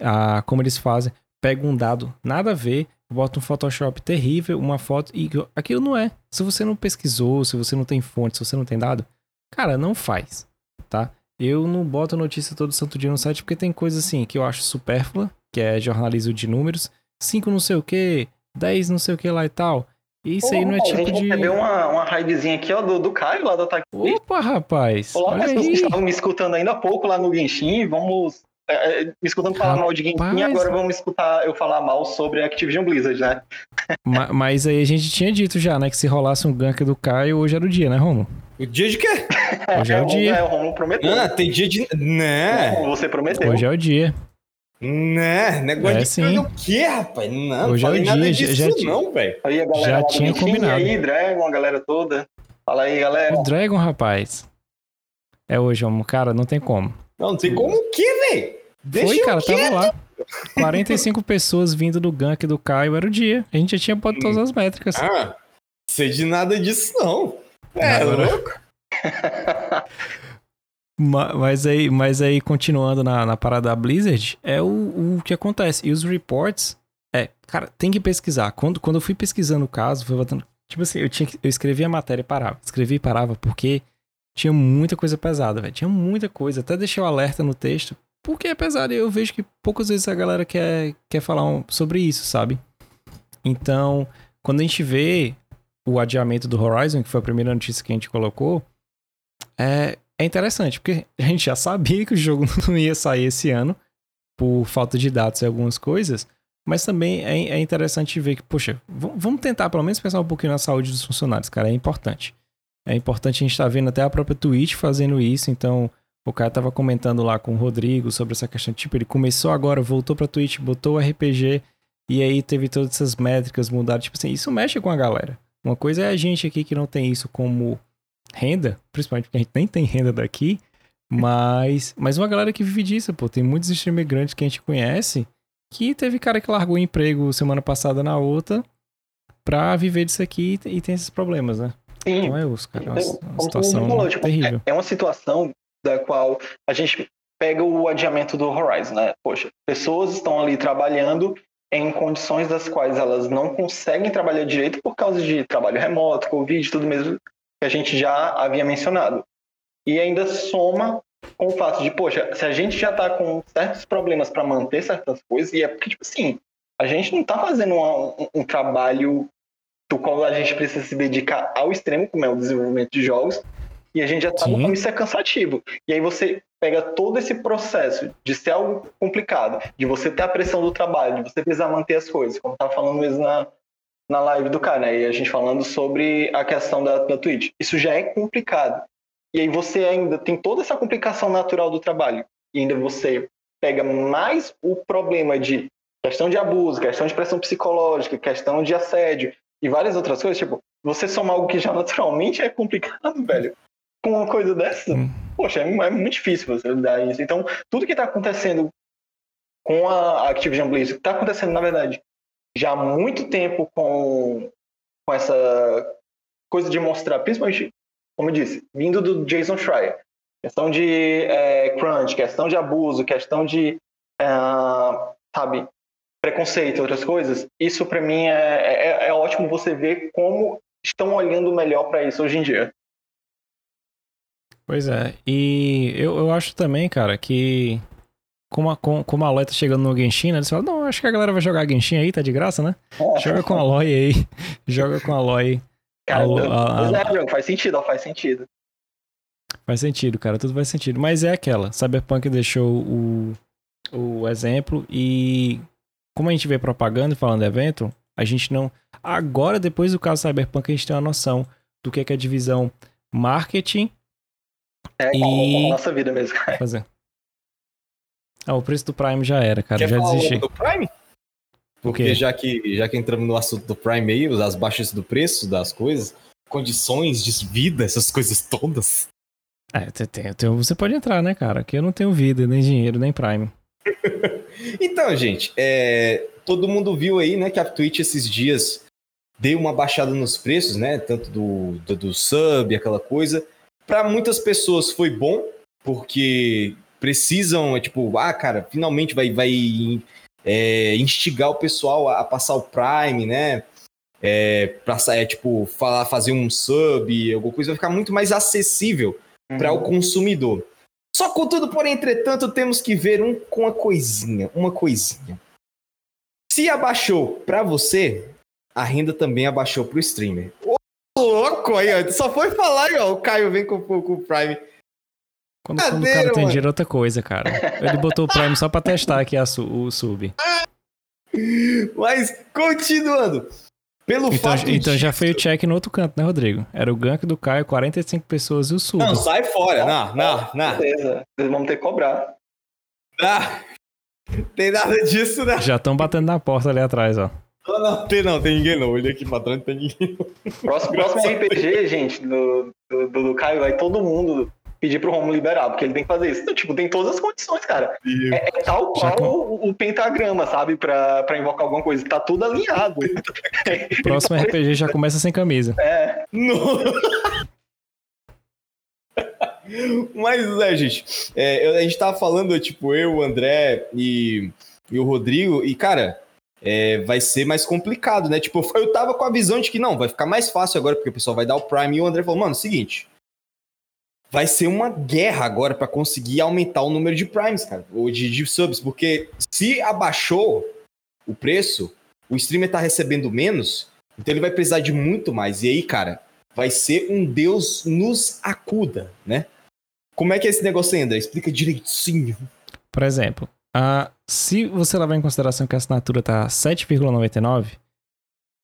Ah, como eles fazem, pega um dado nada a ver, bota um Photoshop terrível, uma foto e aquilo não é. Se você não pesquisou, se você não tem fonte, se você não tem dado, cara, não faz, tá? Eu não boto notícia todo santo dia no site porque tem coisa assim que eu acho supérflua, que é jornalismo de números, 5 não sei o que, 10 não sei o que lá e tal. E isso aí não é a tipo gente de. recebeu uma, uma raidzinha aqui, ó, do, do Caio lá do Ataque. Opa, rapaz! Olá, olha pessoas que aí. estavam me escutando ainda há pouco lá no Genshin, vamos. é, é, me escutando falar mal de Genshin, Rapaz. agora vamos escutar eu falar mal sobre a Activision Blizzard, né? (laughs) Ma- Mas aí a gente tinha dito já, né, que se rolasse um gank do Caio, hoje era o dia, né, Romo? O dia de quê? (laughs) Hoje é o dia. É, o Romulo prometeu. Ah, tem dia de. Né? Você prometeu. Hoje é o dia. Né? Negócio É, de sim. o quê, rapaz? Não, Hoje é falei o nada dia, disso, já- já- não, velho. Aí a galera Já tinha combinado. E aí, Dragon, a galera toda. Fala aí, galera. O Dragon, rapaz. É hoje, Romo. Cara, não tem como. Não, não tem como o quê, velho? Deixa Foi, cara, quieto. tava lá. 45 (laughs) pessoas vindo do gank do Caio, era o dia. A gente já tinha botado todas as métricas. Ah, sei de nada disso, não. É, Agora- louco? (laughs) Ma- Mas aí, mas aí continuando na, na parada da Blizzard, é o, o que acontece. E os reports, é, cara, tem que pesquisar. Quando, quando eu fui pesquisando o caso, fui botando. Tipo assim, eu, tinha eu escrevia a matéria e parava. Escrevia e parava porque tinha muita coisa pesada, velho. Tinha muita coisa. Até deixei o alerta no texto, porque é pesado. E eu vejo que poucas vezes a galera quer, quer falar um- sobre isso, sabe? Então, quando a gente vê o adiamento do Horizon, que foi a primeira notícia que a gente colocou, é, é interessante, porque a gente já sabia que o jogo (laughs) não ia sair esse ano, por falta de dados e algumas coisas, mas também é, é interessante ver que, poxa, vamos tentar pelo menos pensar um pouquinho na saúde dos funcionários, cara, é importante. É importante a gente estar vendo até a própria Twitch fazendo isso, então o cara tava comentando lá com o Rodrigo sobre essa questão, tipo, ele começou agora, voltou pra Twitch, botou o RPG, e aí teve todas essas métricas mudadas, tipo assim, isso mexe com a galera. Uma coisa é a gente aqui que não tem isso como renda, principalmente porque a gente nem tem renda daqui, mas, mas uma galera que vive disso, pô. Tem muitos streamers grandes que a gente conhece que teve cara que largou o emprego semana passada na outra pra viver disso aqui e tem esses problemas, né? Sim, Então é os, cara. É uma, Então, uma situação falou, tipo, terrível. É uma situação da qual a gente pega o adiamento do Horizon, né? Poxa, pessoas estão ali trabalhando em condições das quais elas não conseguem trabalhar direito por causa de trabalho remoto, Covid, tudo mesmo que a gente já havia mencionado. E ainda soma com o fato de, poxa, se a gente já está com certos problemas para manter certas coisas, e é porque, tipo assim, a gente não está fazendo uma- um, um trabalho do qual a gente precisa se dedicar ao extremo, como é o desenvolvimento de jogos, e a gente já sabe Sim. como isso é cansativo. E aí você pega todo esse processo de ser algo complicado, de você ter a pressão do trabalho, de você precisar manter as coisas, como eu tava falando mesmo na, na live do cara, né? E a gente falando sobre a questão da, da Twitch. Isso já é complicado. E aí você ainda tem toda essa complicação natural do trabalho. E ainda você pega mais o problema de questão de abuso, questão de pressão psicológica, questão de assédio e várias outras coisas. Tipo, você somar algo que já naturalmente é complicado, (laughs) velho, com uma coisa dessa, Hum. poxa, é, é muito difícil você lidar isso. Então, tudo que tá acontecendo com a Activision Blizzard, tá acontecendo, na verdade, já há muito tempo com, com essa coisa de mostrar, principalmente, como eu disse, vindo do Jason Schreier. Questão de é, crunch, questão de abuso, questão de, ah, sabe, preconceito, outras coisas. Isso para mim é, é, é ótimo você ver como estão olhando melhor para isso hoje em dia. Pois é. E eu, eu acho também, cara, que como a, com, como a Aloy tá chegando no Genshin, né? Eles falam, não, acho que a galera vai jogar Genshin aí, tá de graça, né? Joga com a Aloy aí. (laughs) Joga com a Aloy. Cara, A- a- a, faz sentido, ó, faz sentido. Faz sentido, cara, tudo faz sentido. Mas é aquela, Cyberpunk deixou o, o exemplo e como a gente vê propaganda e falando evento, a gente não... Agora, depois do caso Cyberpunk, a gente tem uma noção do que é, que é a divisão marketing É E- nossa vida mesmo, fazer. Ah, o preço do Prime já era, cara, Quer já falar desisti. do Prime? Porque já que, já que entramos no assunto do Prime aí, as baixas do preço das coisas, condições de vida, essas coisas todas. É, tem- tem- tem- você pode entrar, né, cara? Que eu não tenho vida, nem dinheiro, nem Prime. (laughs) Então, gente, é, todo mundo viu aí, né, que a Twitch esses dias deu uma baixada nos preços, né, tanto do, do, do sub, aquela coisa. Para muitas pessoas foi bom, porque precisam, é tipo, ah, cara, finalmente vai, vai é, instigar o pessoal a, a passar o Prime, né, é, pra sair, tipo, falar, fazer um sub, alguma coisa, vai ficar muito mais acessível para o consumidor. Só contudo, porém, entretanto, temos que ver um com uma coisinha, uma coisinha. Se abaixou para você, a renda também abaixou pro streamer. Ô, louco aí, ó. Só foi falar ó. O Caio vem com, com o Prime. Quando, quando o Cadeira, cara tem dinheiro é outra coisa, cara. Ele botou o Prime só pra testar aqui a su- o sub. Mas, continuando. Pelo Então, fato então já disso- foi o check no outro canto, né, Rodrigo? Era o gank do Caio, 45 pessoas e o sub. Não, sai fora. Não, não, não. Beleza, eles vão ter que cobrar. não. Tem nada disso, né? Já estão batendo na porta ali atrás, ó. Não, não, tem não, tem ninguém não. Olhei aqui pra trás, não tem ninguém. Próximo, próximo RPG, gente, do, do, do, do Caio, vai todo mundo pedir pro Romulo liberar, porque ele tem que fazer isso. Então, tipo, tem todas as condições, cara. É, é tal Já qual o, o pentagrama, sabe? Pra, pra invocar alguma coisa. Tá tudo alinhado. O (laughs) próximo RPG já começa sem camisa. É, Não. Mas, é, gente, é, eu- a gente tava falando, tipo, eu, o André e, e o Rodrigo, e, cara, é, vai ser mais complicado, né? Tipo, eu tava com a visão de que não, vai ficar mais fácil agora, porque o pessoal vai dar o Prime, e o André falou, mano, seguinte, vai ser uma guerra agora pra conseguir aumentar o número de Primes, cara, ou de, de subs, porque se abaixou o preço, o streamer tá recebendo menos, então ele vai precisar de muito mais, e aí, cara, vai ser um Deus nos acuda, né? Como é que é esse negócio André? Explica direitinho. Por exemplo, a, se você levar em consideração que a assinatura tá 7,99,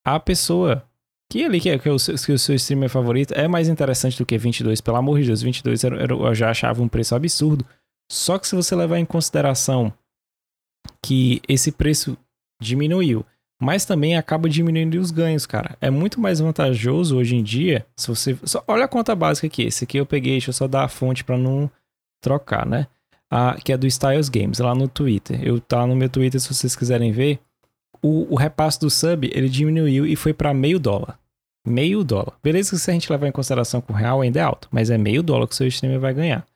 a pessoa que ali que é, que o, seu, que o seu streamer favorito é mais interessante do que 22, pelo amor de Deus, 22 era, era- eu já achava um preço absurdo. Só que se você levar em consideração que esse preço diminuiu, mas também acaba diminuindo os ganhos, cara. É muito mais vantajoso hoje em dia, se você... Só, olha a conta básica aqui, esse aqui eu peguei, deixa eu só dar a fonte pra não trocar, né? a- que é do Styles Games, lá no Twitter. Eu tá no meu Twitter, se vocês quiserem ver. O, o repasse do sub, ele diminuiu e foi para meio dólar. Meio dólar. Beleza que se a gente levar em consideração com o real ainda é alto, mas é meio dólar que o seu streamer vai ganhar.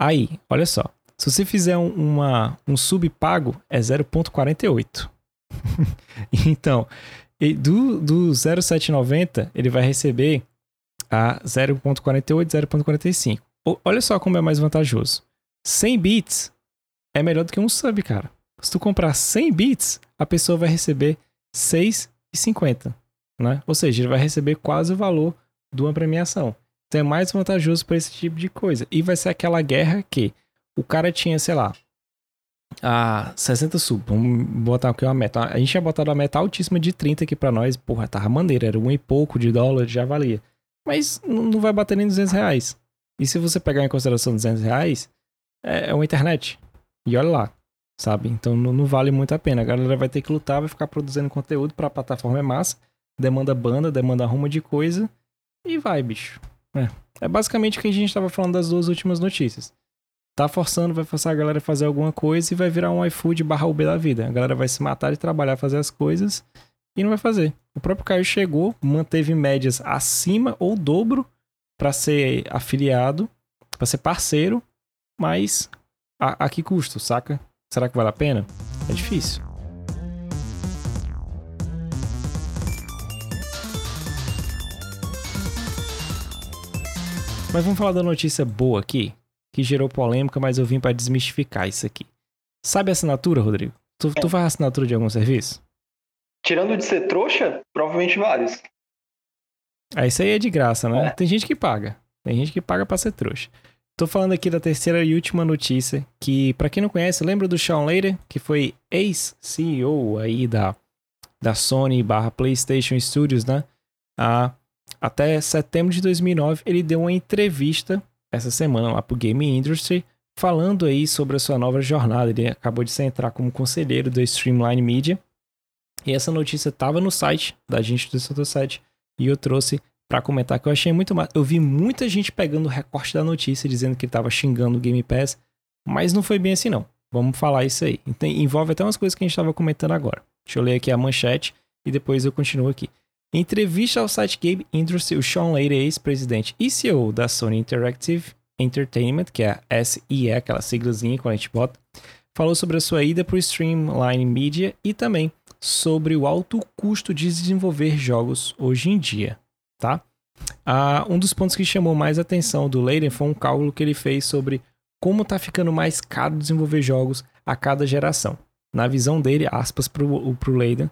Aí, olha só. Se você fizer um, uma, um sub pago, é 0.48. (laughs) então, do, do 0,790, ele vai receber a 0.48, 0.45. O- Olha só como é mais vantajoso. 100 bits é melhor do que um sub, cara. Se tu comprar 100 bits, a pessoa vai receber 6,50, né? Ou seja, ele vai receber quase o valor de uma premiação. Então é mais vantajoso para esse tipo de coisa. E vai ser aquela guerra que o cara tinha, sei lá, a 60 sub. Vamos botar aqui uma meta. A gente tinha botado a meta altíssima de 30 aqui para nós. Porra, tava maneiro. Era um e pouco de dólar, já valia. Mas não não vai bater nem 200 reais. E se você pegar em consideração 200 reais, é, é uma internet. E olha lá, sabe? Então não, não vale muito a pena. A galera vai ter que lutar, vai ficar produzindo conteúdo pra plataforma é massa. Demanda banda, demanda rumo de coisa. E vai, bicho. É, é basicamente o que a gente tava falando das duas últimas notícias. Tá forçando, vai forçar a galera a fazer alguma coisa e vai virar um iFood barra Uber da vida. A galera vai se matar de trabalhar, fazer as coisas e não vai fazer. O próprio Caio chegou, manteve médias acima ou dobro pra ser afiliado, pra ser parceiro, mas a, a que custo, saca? Será que vale a pena? É difícil. Mas vamos falar da notícia boa aqui, que gerou polêmica, mas eu vim para desmistificar isso aqui. Sabe assinatura, Rodrigo? Tu, tu faz assinatura de algum serviço? Tirando de ser trouxa, provavelmente vários. Ah, isso aí é de graça, né? É. Tem gente que paga. Tem gente que paga pra ser trouxa. Tô falando aqui da terceira e última notícia, que pra quem não conhece, lembra do Sean Layden, que foi ex-CEO aí da, da Sony barra PlayStation Studios, né? Ah, até setembro de 2009, ele deu uma entrevista essa semana lá pro Game Industry, falando aí sobre a sua nova jornada. Ele acabou de se entrar como conselheiro da Streamline Media. E essa notícia tava no site da gente do Santo e eu trouxe pra comentar que eu achei muito massa. Eu vi muita gente pegando o recorte da notícia dizendo que ele tava xingando o Game Pass, mas não foi bem assim não. Vamos falar isso aí. Então, envolve até umas coisas que a gente tava comentando agora. Deixa eu ler aqui a manchete e depois eu continuo aqui. Em entrevista ao site Game Industry, o Sean Layden, ex-presidente e CEO da Sony Interactive Entertainment, que é a SIE, aquela siglazinha que a gente bota, falou sobre a sua ida para o Streamline Media e também sobre o alto custo de desenvolver jogos hoje em dia, tá? Ah, um dos pontos que chamou mais atenção do Layden foi um cálculo que ele fez sobre como tá ficando mais caro desenvolver jogos a cada geração. Na visão dele, aspas pro, pro Layden,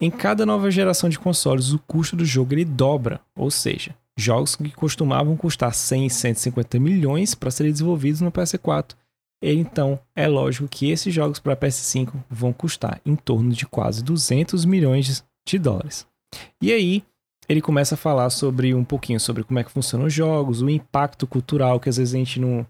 em cada nova geração de consoles, o custo do jogo ele dobra, ou seja, jogos que costumavam custar 100 e 150 milhões para serem desenvolvidos no PS4. Então, é lógico que esses jogos para PS5 vão custar em torno de quase 200 milhões de dólares. E aí, ele começa a falar sobre um pouquinho sobre como é que funcionam os jogos, o impacto cultural que às vezes a gente não,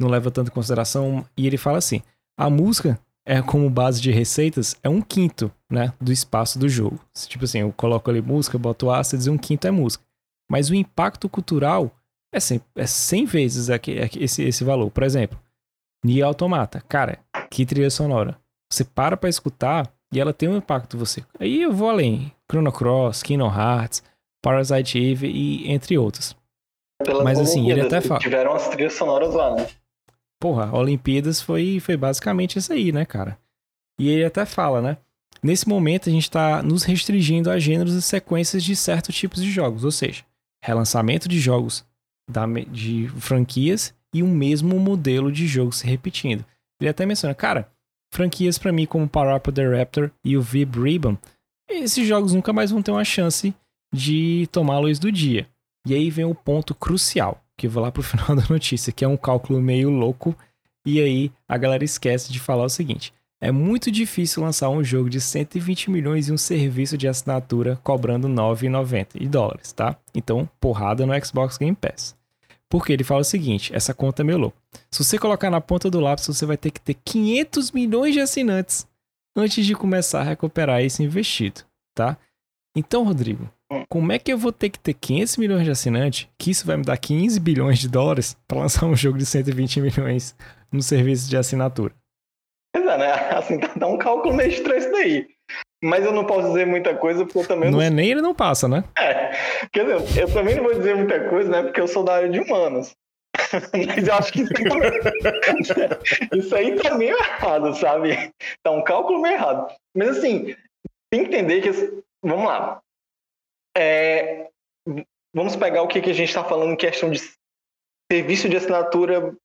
não leva tanto em consideração. E ele fala assim: a música é como base de receitas é um quinto, né, do espaço do jogo. Tipo assim, eu coloco ali música, boto ácidos e um quinto é música. Mas o impacto cultural é 100, é 100 vezes aqui, esse, esse valor. Por exemplo, Nier Automata. Cara, que trilha sonora. Você para pra escutar e ela tem um impacto em você. Aí eu vou além. Chrono Cross, Kingdom Hearts, Parasite Eve e entre outros. Pelas Mas, assim, ele até fala- Tiveram as trilhas sonoras lá, né? Porra, Olimpíadas foi, foi basicamente isso aí, né, cara? E ele até fala, né? Nesse momento a gente tá nos restringindo a gêneros e sequências de certos tipos de jogos, ou seja, relançamento de jogos da, de franquias e um mesmo modelo de jogo se repetindo. Ele até menciona, cara, franquias pra mim como Parappa the Raptor e o Vib Ribbon, esses jogos nunca mais vão ter uma chance de tomar a luz do dia. E aí vem o ponto crucial, que eu vou lá pro (laughs) final da notícia, que é um cálculo meio louco, e aí a galera esquece de falar o seguinte: é muito difícil lançar um jogo de 120 milhões e um serviço de assinatura cobrando 9,90 de dólares, tá? Então, porrada no Xbox Game Pass. Porque ele fala o seguinte, essa conta é meio louca. Se você colocar na ponta do lápis, você vai ter que ter 500 milhões de assinantes antes de começar a recuperar esse investido, tá? Então, Rodrigo, como é que eu vou ter que ter 500 milhões de assinantes, que isso vai me dar 15 bilhões de dólares para lançar um jogo de 120 milhões no serviço de assinatura? Pois é, né? (laughs) Assim, dá um cálculo meio estranho isso daí. Mas eu não posso dizer muita coisa porque eu também Não é nem ele não passa, né? É, quer dizer, eu também não vou dizer muita coisa, né? Porque eu sou da área de humanos. (laughs) Mas eu acho que isso aí, tá- (laughs) isso aí tá meio errado, sabe? Tá um cálculo meio errado. Mas assim, tem que entender que. Vamos lá. É, vamos pegar o que, que a gente tá falando em questão de serviço de assinatura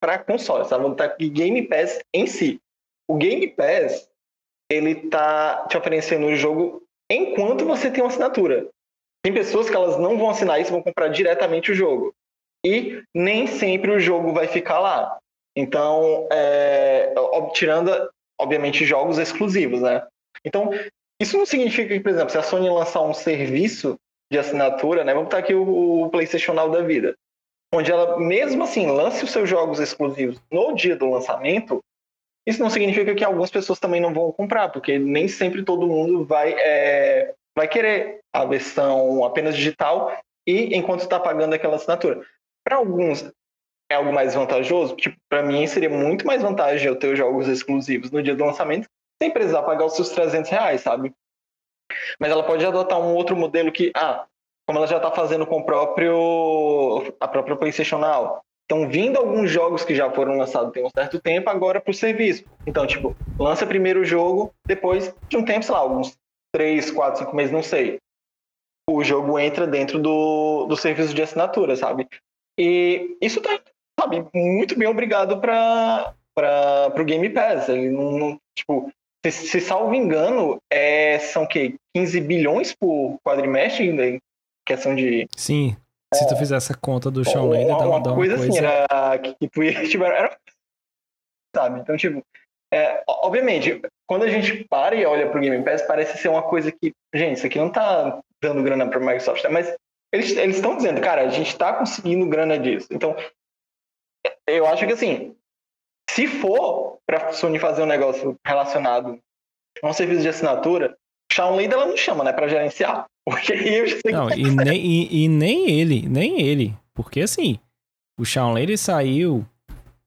para console, sabe? Vamos botar aqui Game Pass em si. O Game Pass, ele tá te oferecendo o jogo enquanto você tem uma assinatura. Tem pessoas que elas não vão assinar isso, vão comprar diretamente o jogo. E nem sempre o jogo vai ficar lá. Então, é, tirando, obviamente, jogos exclusivos, né? Então, isso não significa que, por exemplo, se a Sony lançar um serviço de assinatura, né? Vamos botar aqui o, o PlayStation Now da vida. Onde ela, mesmo assim, lance os seus jogos exclusivos no dia do lançamento, isso não significa que algumas pessoas também não vão comprar, porque nem sempre todo mundo vai, é, vai querer a versão apenas digital e enquanto está pagando aquela assinatura. Para alguns é algo mais vantajoso, tipo, para mim seria muito mais vantagem eu ter os jogos exclusivos no dia do lançamento sem precisar pagar os seus 300 reais, sabe? Mas ela pode adotar um outro modelo que, ah, como ela já está fazendo com o próprio a própria PlayStation Now, estão vindo alguns jogos que já foram lançados tem um certo tempo agora para o serviço. Então, tipo, lança primeiro o jogo, depois de um tempo, sei lá, alguns 3, 4, 5 meses, não sei. O jogo entra dentro do, do serviço de assinatura, sabe? E isso tá, sabe, muito bem obrigado para o Game Pass. Ele não, não tipo, se, se salvo engano, é, são que 15 bilhões por quadrimestre em questão de. Sim. Se tu fizer essa conta do Shawn Lender, dá, uma dá uma coisa, coisa. assim, era que, que tu ia, (laughs) tipo, era, sabe? Então, tipo, é, obviamente, quando a gente para e olha pro Game Pass, parece ser uma coisa que, gente, isso aqui não tá dando grana pra Microsoft, mas eles estão dizendo, cara, a gente tá conseguindo grana disso. Então, eu acho que assim, se for pra Sony fazer um negócio relacionado a um serviço de assinatura, Shawn Lender ela não chama, né, pra gerenciar. (laughs) Porque aí eu já sei Não, que e (laughs) nem, e, e nem ele, nem ele. Porque assim, o Shawn Lady saiu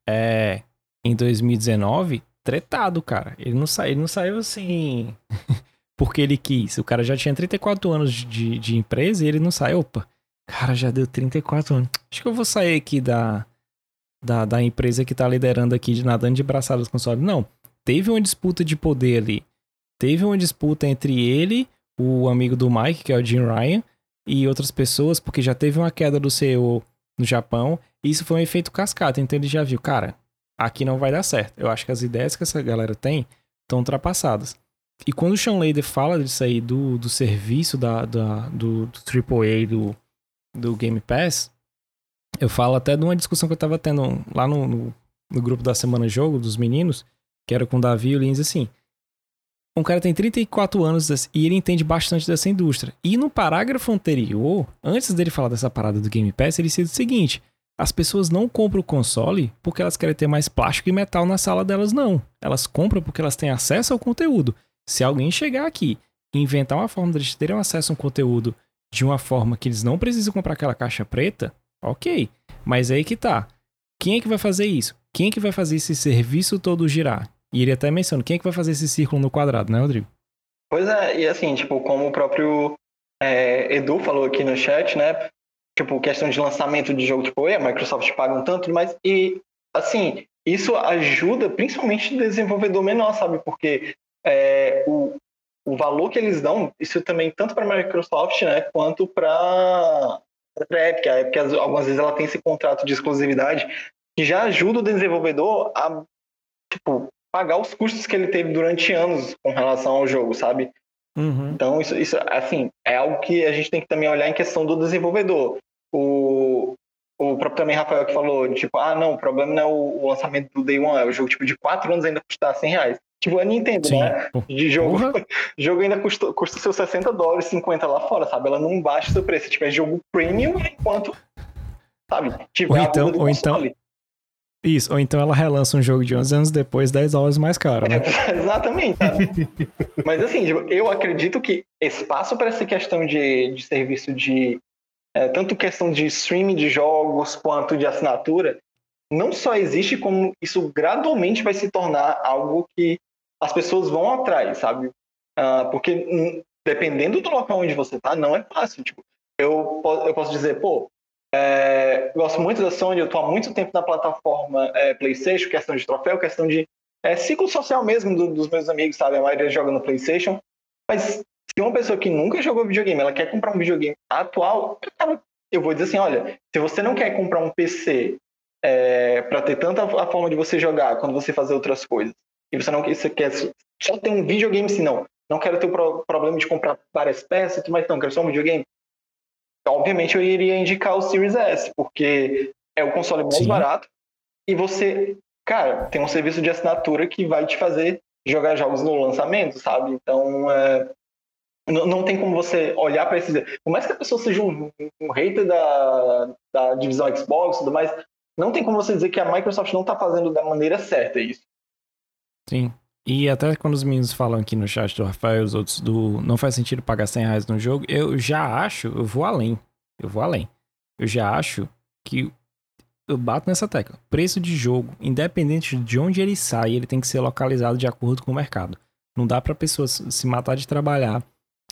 é, em 2019 tretado, cara. Ele não, sa, ele não saiu assim (laughs) porque ele quis. O cara já tinha 34 anos de, de empresa e ele não saiu. Opa, cara, já deu 34 anos. Acho que eu vou sair aqui da, da, da empresa que tá liderando aqui, de nadando de braçadas com o Não, teve uma disputa de poder ali. Teve uma disputa entre ele o amigo do Mike, que é o Jim Ryan, e outras pessoas, porque já teve uma queda do CEO no Japão, e isso foi um efeito cascata, então ele já viu, cara, aqui não vai dar certo. Eu acho que as ideias que essa galera tem estão ultrapassadas. E quando o Sean Lader fala disso aí, do, do serviço da, da, do, do AAA, do, do Game Pass, eu falo até de uma discussão que eu tava tendo lá no, no, no grupo da Semana Jogo, dos meninos, que era com o Davi e o Lins, assim, um cara tem 34 anos e ele entende bastante dessa indústria. E no parágrafo anterior, antes dele falar dessa parada do Game Pass, ele disse o seguinte: as pessoas não compram o console porque elas querem ter mais plástico e metal na sala delas, não. Elas compram porque elas têm acesso ao conteúdo. Se alguém chegar aqui e inventar uma forma de eles terem acesso a um conteúdo de uma forma que eles não precisam comprar aquela caixa preta, ok. Mas aí que tá. Quem é que vai fazer isso? Quem é que vai fazer esse serviço todo girar? E ele até menciona, quem é que vai fazer esse círculo no quadrado, né, Rodrigo? Pois é, e assim, tipo, como o próprio é, Edu falou aqui no chat, né? Tipo, questão de lançamento de jogo, tipo, a Microsoft paga um tanto, mas e assim, isso ajuda principalmente o desenvolvedor menor, sabe? Porque é, o, o valor que eles dão, isso também tanto para a Microsoft, né, quanto para a Epic. A Epic, algumas vezes, ela tem esse contrato de exclusividade que já ajuda o desenvolvedor a, tipo, pagar os custos que ele teve durante anos com relação ao jogo, sabe? Uhum. Então, isso, isso, assim, é algo que a gente tem que também olhar em questão do desenvolvedor. O, o próprio também Rafael que falou, tipo, ah, não, o problema não é o, o lançamento do Day One, é o jogo, tipo, de 4 anos ainda custar 100 reais. Tipo, a Nintendo, Sim. né? De jogo, Porra. (laughs) jogo ainda custa, custa seus 60 dólares, 50 lá fora, sabe? Ela não baixa o seu preço. Tipo, é jogo premium enquanto, sabe? Tipo, Ou é a então- ou então-. Isso, ou então ela relança um jogo de 11 anos depois, 10 dólares mais caro, né? É, (laughs) exatamente. Mas assim, tipo, eu acredito que espaço para essa questão de, de serviço de é, tanto questão de streaming de jogos quanto de assinatura não só existe como isso gradualmente vai se tornar algo que as pessoas vão atrás, sabe? Ah, porque dependendo do local onde você tá, não é fácil. Tipo, eu, eu posso dizer, pô, é, gosto muito da Sony, eu tô há muito tempo na plataforma é, PlayStation, questão de troféu, questão de é, ciclo social mesmo do- dos meus amigos, sabe? A maioria joga no PlayStation. Mas se uma pessoa que nunca jogou videogame, ela quer comprar um videogame atual, eu vou dizer assim, olha, se você não quer comprar um PC é, para ter tanta a forma de você jogar quando você fazer outras coisas, e você não você quer só ter um videogame, se não, não quero ter o pro- problema de comprar várias peças, e tudo mais não, quero só um videogame. Obviamente eu iria indicar o Series S, porque é o console mais Sim. barato e você, cara, tem um serviço de assinatura que vai te fazer jogar jogos no lançamento, sabe? Então, é, não, não tem como você olhar para esses. Por mais que a pessoa seja um, um hater da, da divisão Xbox e tudo mais, não tem como você dizer que a Microsoft não está fazendo da maneira certa isso. Sim. E até quando os meninos falam aqui no chat do Rafael e os outros do não faz sentido pagar 100 reais no jogo, eu já acho, eu vou além. Eu vou além. Eu já acho que eu bato nessa tecla. Preço de jogo, independente de onde ele sai, ele tem que ser localizado de acordo com o mercado. Não dá pra pessoa se matar de trabalhar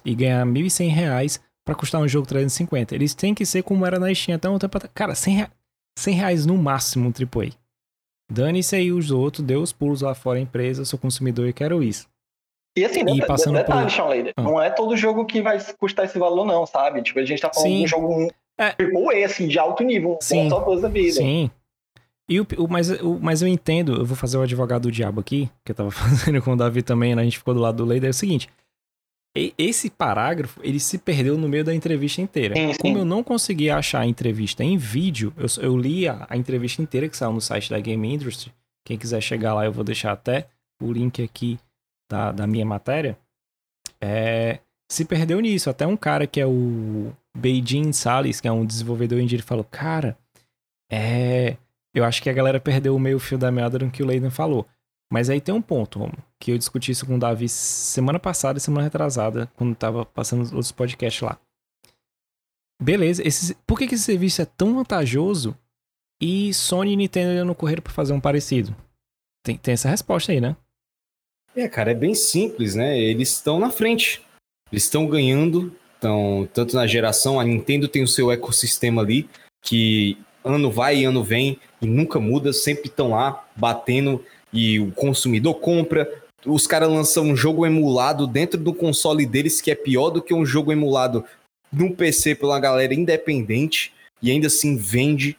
e ganhar 1.100 reais pra custar um jogo 350. Eles têm que ser como era na Steam até um tempo atrás. Cara, 100 reais, 100 reais no máximo um AAA. Dane-se aí os outros, dê os pulos lá fora a empresa, sou consumidor e quero isso. E assim, E deta- passando detalhe, por- Sean Lader, Ah. não é todo jogo que vai custar esse valor, não, sabe? Tipo, a gente tá falando Sim. de um jogo É. AAA, assim, de alto nível, um Sim. top da vida. Sim. E o, o, mas, o, mas eu entendo, eu vou fazer o advogado do diabo aqui, que eu tava (laughs) fazendo com o Davi também, né? a gente ficou do lado do Leider, é o seguinte. Esse parágrafo, ele se perdeu no meio da entrevista inteira. Sim, sim. Como eu não consegui achar a entrevista em vídeo, eu, eu li a, a, entrevista inteira que saiu no site da Game Industry. Quem quiser chegar lá, eu vou deixar até o link aqui da, da minha matéria. É, se perdeu nisso. Até um cara que é o Beijing Salles, que é um desenvolvedor indie, ele falou: Cara, é. Eu acho que a galera perdeu o meio fio da meada no que o Leiden falou. Mas aí tem um ponto, Romo, que eu discuti isso com o Davi semana passada e semana retrasada, quando tava passando outros podcasts lá. Beleza, esse, por que, que esse serviço é tão vantajoso e Sony e Nintendo não correram para fazer um parecido? Tem, tem essa resposta aí, né? É, cara, é bem simples, né? Eles estão na frente. Eles estão ganhando, então, tanto na geração, a Nintendo tem o seu ecossistema ali, que ano vai e ano vem e nunca muda, sempre estão lá batendo e o consumidor compra. Os caras lançam um jogo emulado dentro do console deles que é pior do que um jogo emulado no PC pela galera independente e ainda assim vende.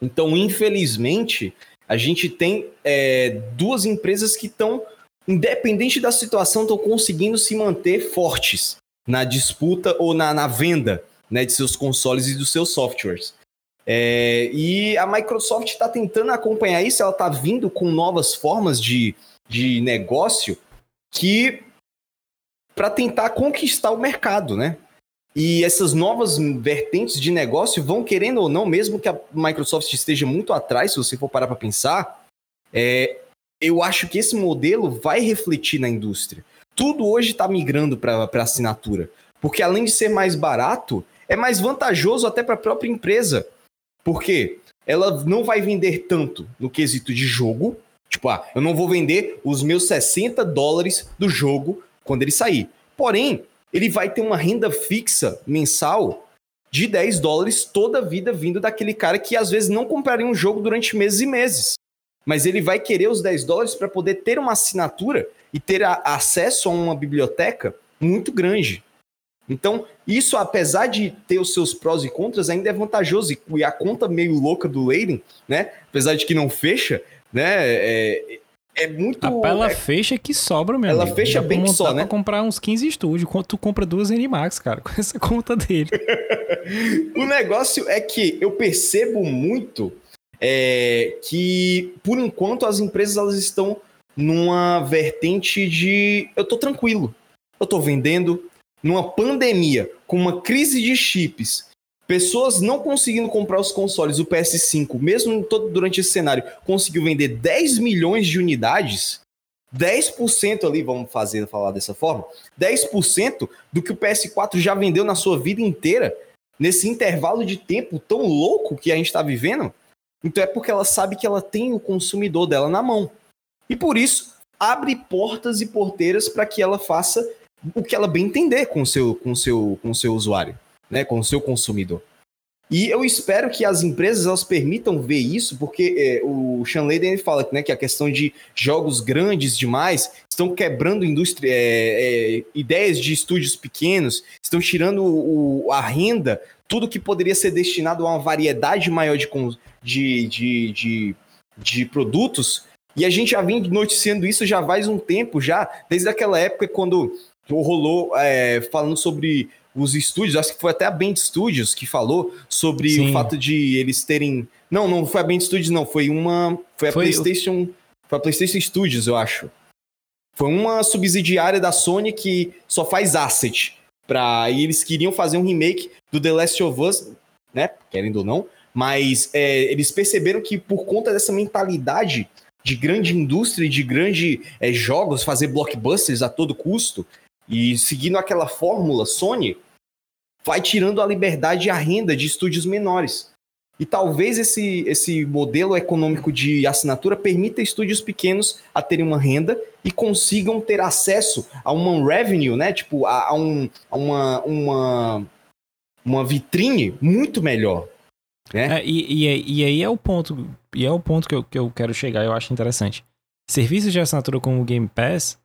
Então, infelizmente, a gente tem é, duas empresas que estão, independente da situação, estão conseguindo se manter fortes na disputa ou na, na venda né, de seus consoles e dos seus softwares. É, e a Microsoft está tentando acompanhar isso, ela está vindo com novas formas de, de negócio que para tentar conquistar o mercado, né? E essas novas vertentes de negócio vão querendo ou não, mesmo que a Microsoft esteja muito atrás, se você for parar para pensar, é, eu acho que esse modelo vai refletir na indústria. Tudo hoje está migrando para assinatura, porque além de ser mais barato, é mais vantajoso até para a própria empresa. Porque ela não vai vender tanto no quesito de jogo. Tipo, ah, eu não vou vender os meus 60 dólares do jogo quando ele sair. Porém, ele vai ter uma renda fixa mensal de 10 dólares toda a vida vindo daquele cara que às vezes não compraria um jogo durante meses e meses. Mas ele vai querer os 10 dólares para poder ter uma assinatura e ter a, acesso a uma biblioteca muito grande. Então, isso, apesar de ter os seus prós e contras, ainda é vantajoso. E a conta meio louca do Leiden, né? Apesar de que não fecha, né? É, é muito. A ela é... fecha que sobra mesmo. Ela fecha bem que só, né? Pra comprar uns 15 estúdios. Quanto tu compra duas Animax, cara, (laughs) com essa conta dele. (laughs) o negócio é que eu percebo muito é, que, por enquanto, as empresas elas estão numa vertente de eu tô tranquilo. Eu tô vendendo, numa pandemia, com uma crise de chips, pessoas não conseguindo comprar os consoles, o PS5, mesmo todo durante esse cenário, conseguiu vender 10 milhões de unidades, 10% ali, vamos fazer falar dessa forma, 10% do que o PS4 já vendeu na sua vida inteira, nesse intervalo de tempo tão louco que a gente está vivendo. Então é porque ela sabe que ela tem o consumidor dela na mão. E por isso abre portas e porteiras para que ela faça o que ela bem entender com seu, com seu, com seu usuário, né, com o seu consumidor. E eu espero que as empresas elas permitam ver isso, porque é, o Sean Layden fala né, que a questão de jogos grandes demais estão quebrando indústria, é, é, ideias de estúdios pequenos, estão tirando o, a renda, tudo que poderia ser destinado a uma variedade maior de, de, de, de, de produtos. E a gente já vem noticiando isso já faz um tempo, já, desde aquela época quando rolou é, falando sobre os estúdios, acho que foi até a Band Studios que falou sobre Sim. o fato de eles terem. Não, não foi a Band Studios, não, foi uma. Foi a foi PlayStation. O... Foi a PlayStation Studios, eu acho. Foi uma subsidiária da Sony que só faz asset. Pra... E eles queriam fazer um remake do The Last of Us, né? Querendo ou não. Mas é, eles perceberam que por conta dessa mentalidade de grande indústria, de grande é, jogos, fazer blockbusters a todo custo, e seguindo aquela fórmula Sony, vai tirando a liberdade e a renda de estúdios menores. E talvez esse, esse modelo econômico de assinatura permita estúdios pequenos a terem uma renda e consigam ter acesso a uma revenue, né? Tipo, a, a, um, a uma, uma, uma vitrine muito melhor. Né? É, e, e, e aí é o ponto, e é o ponto que eu, que eu quero chegar, eu acho interessante. Serviços de assinatura como o Game Pass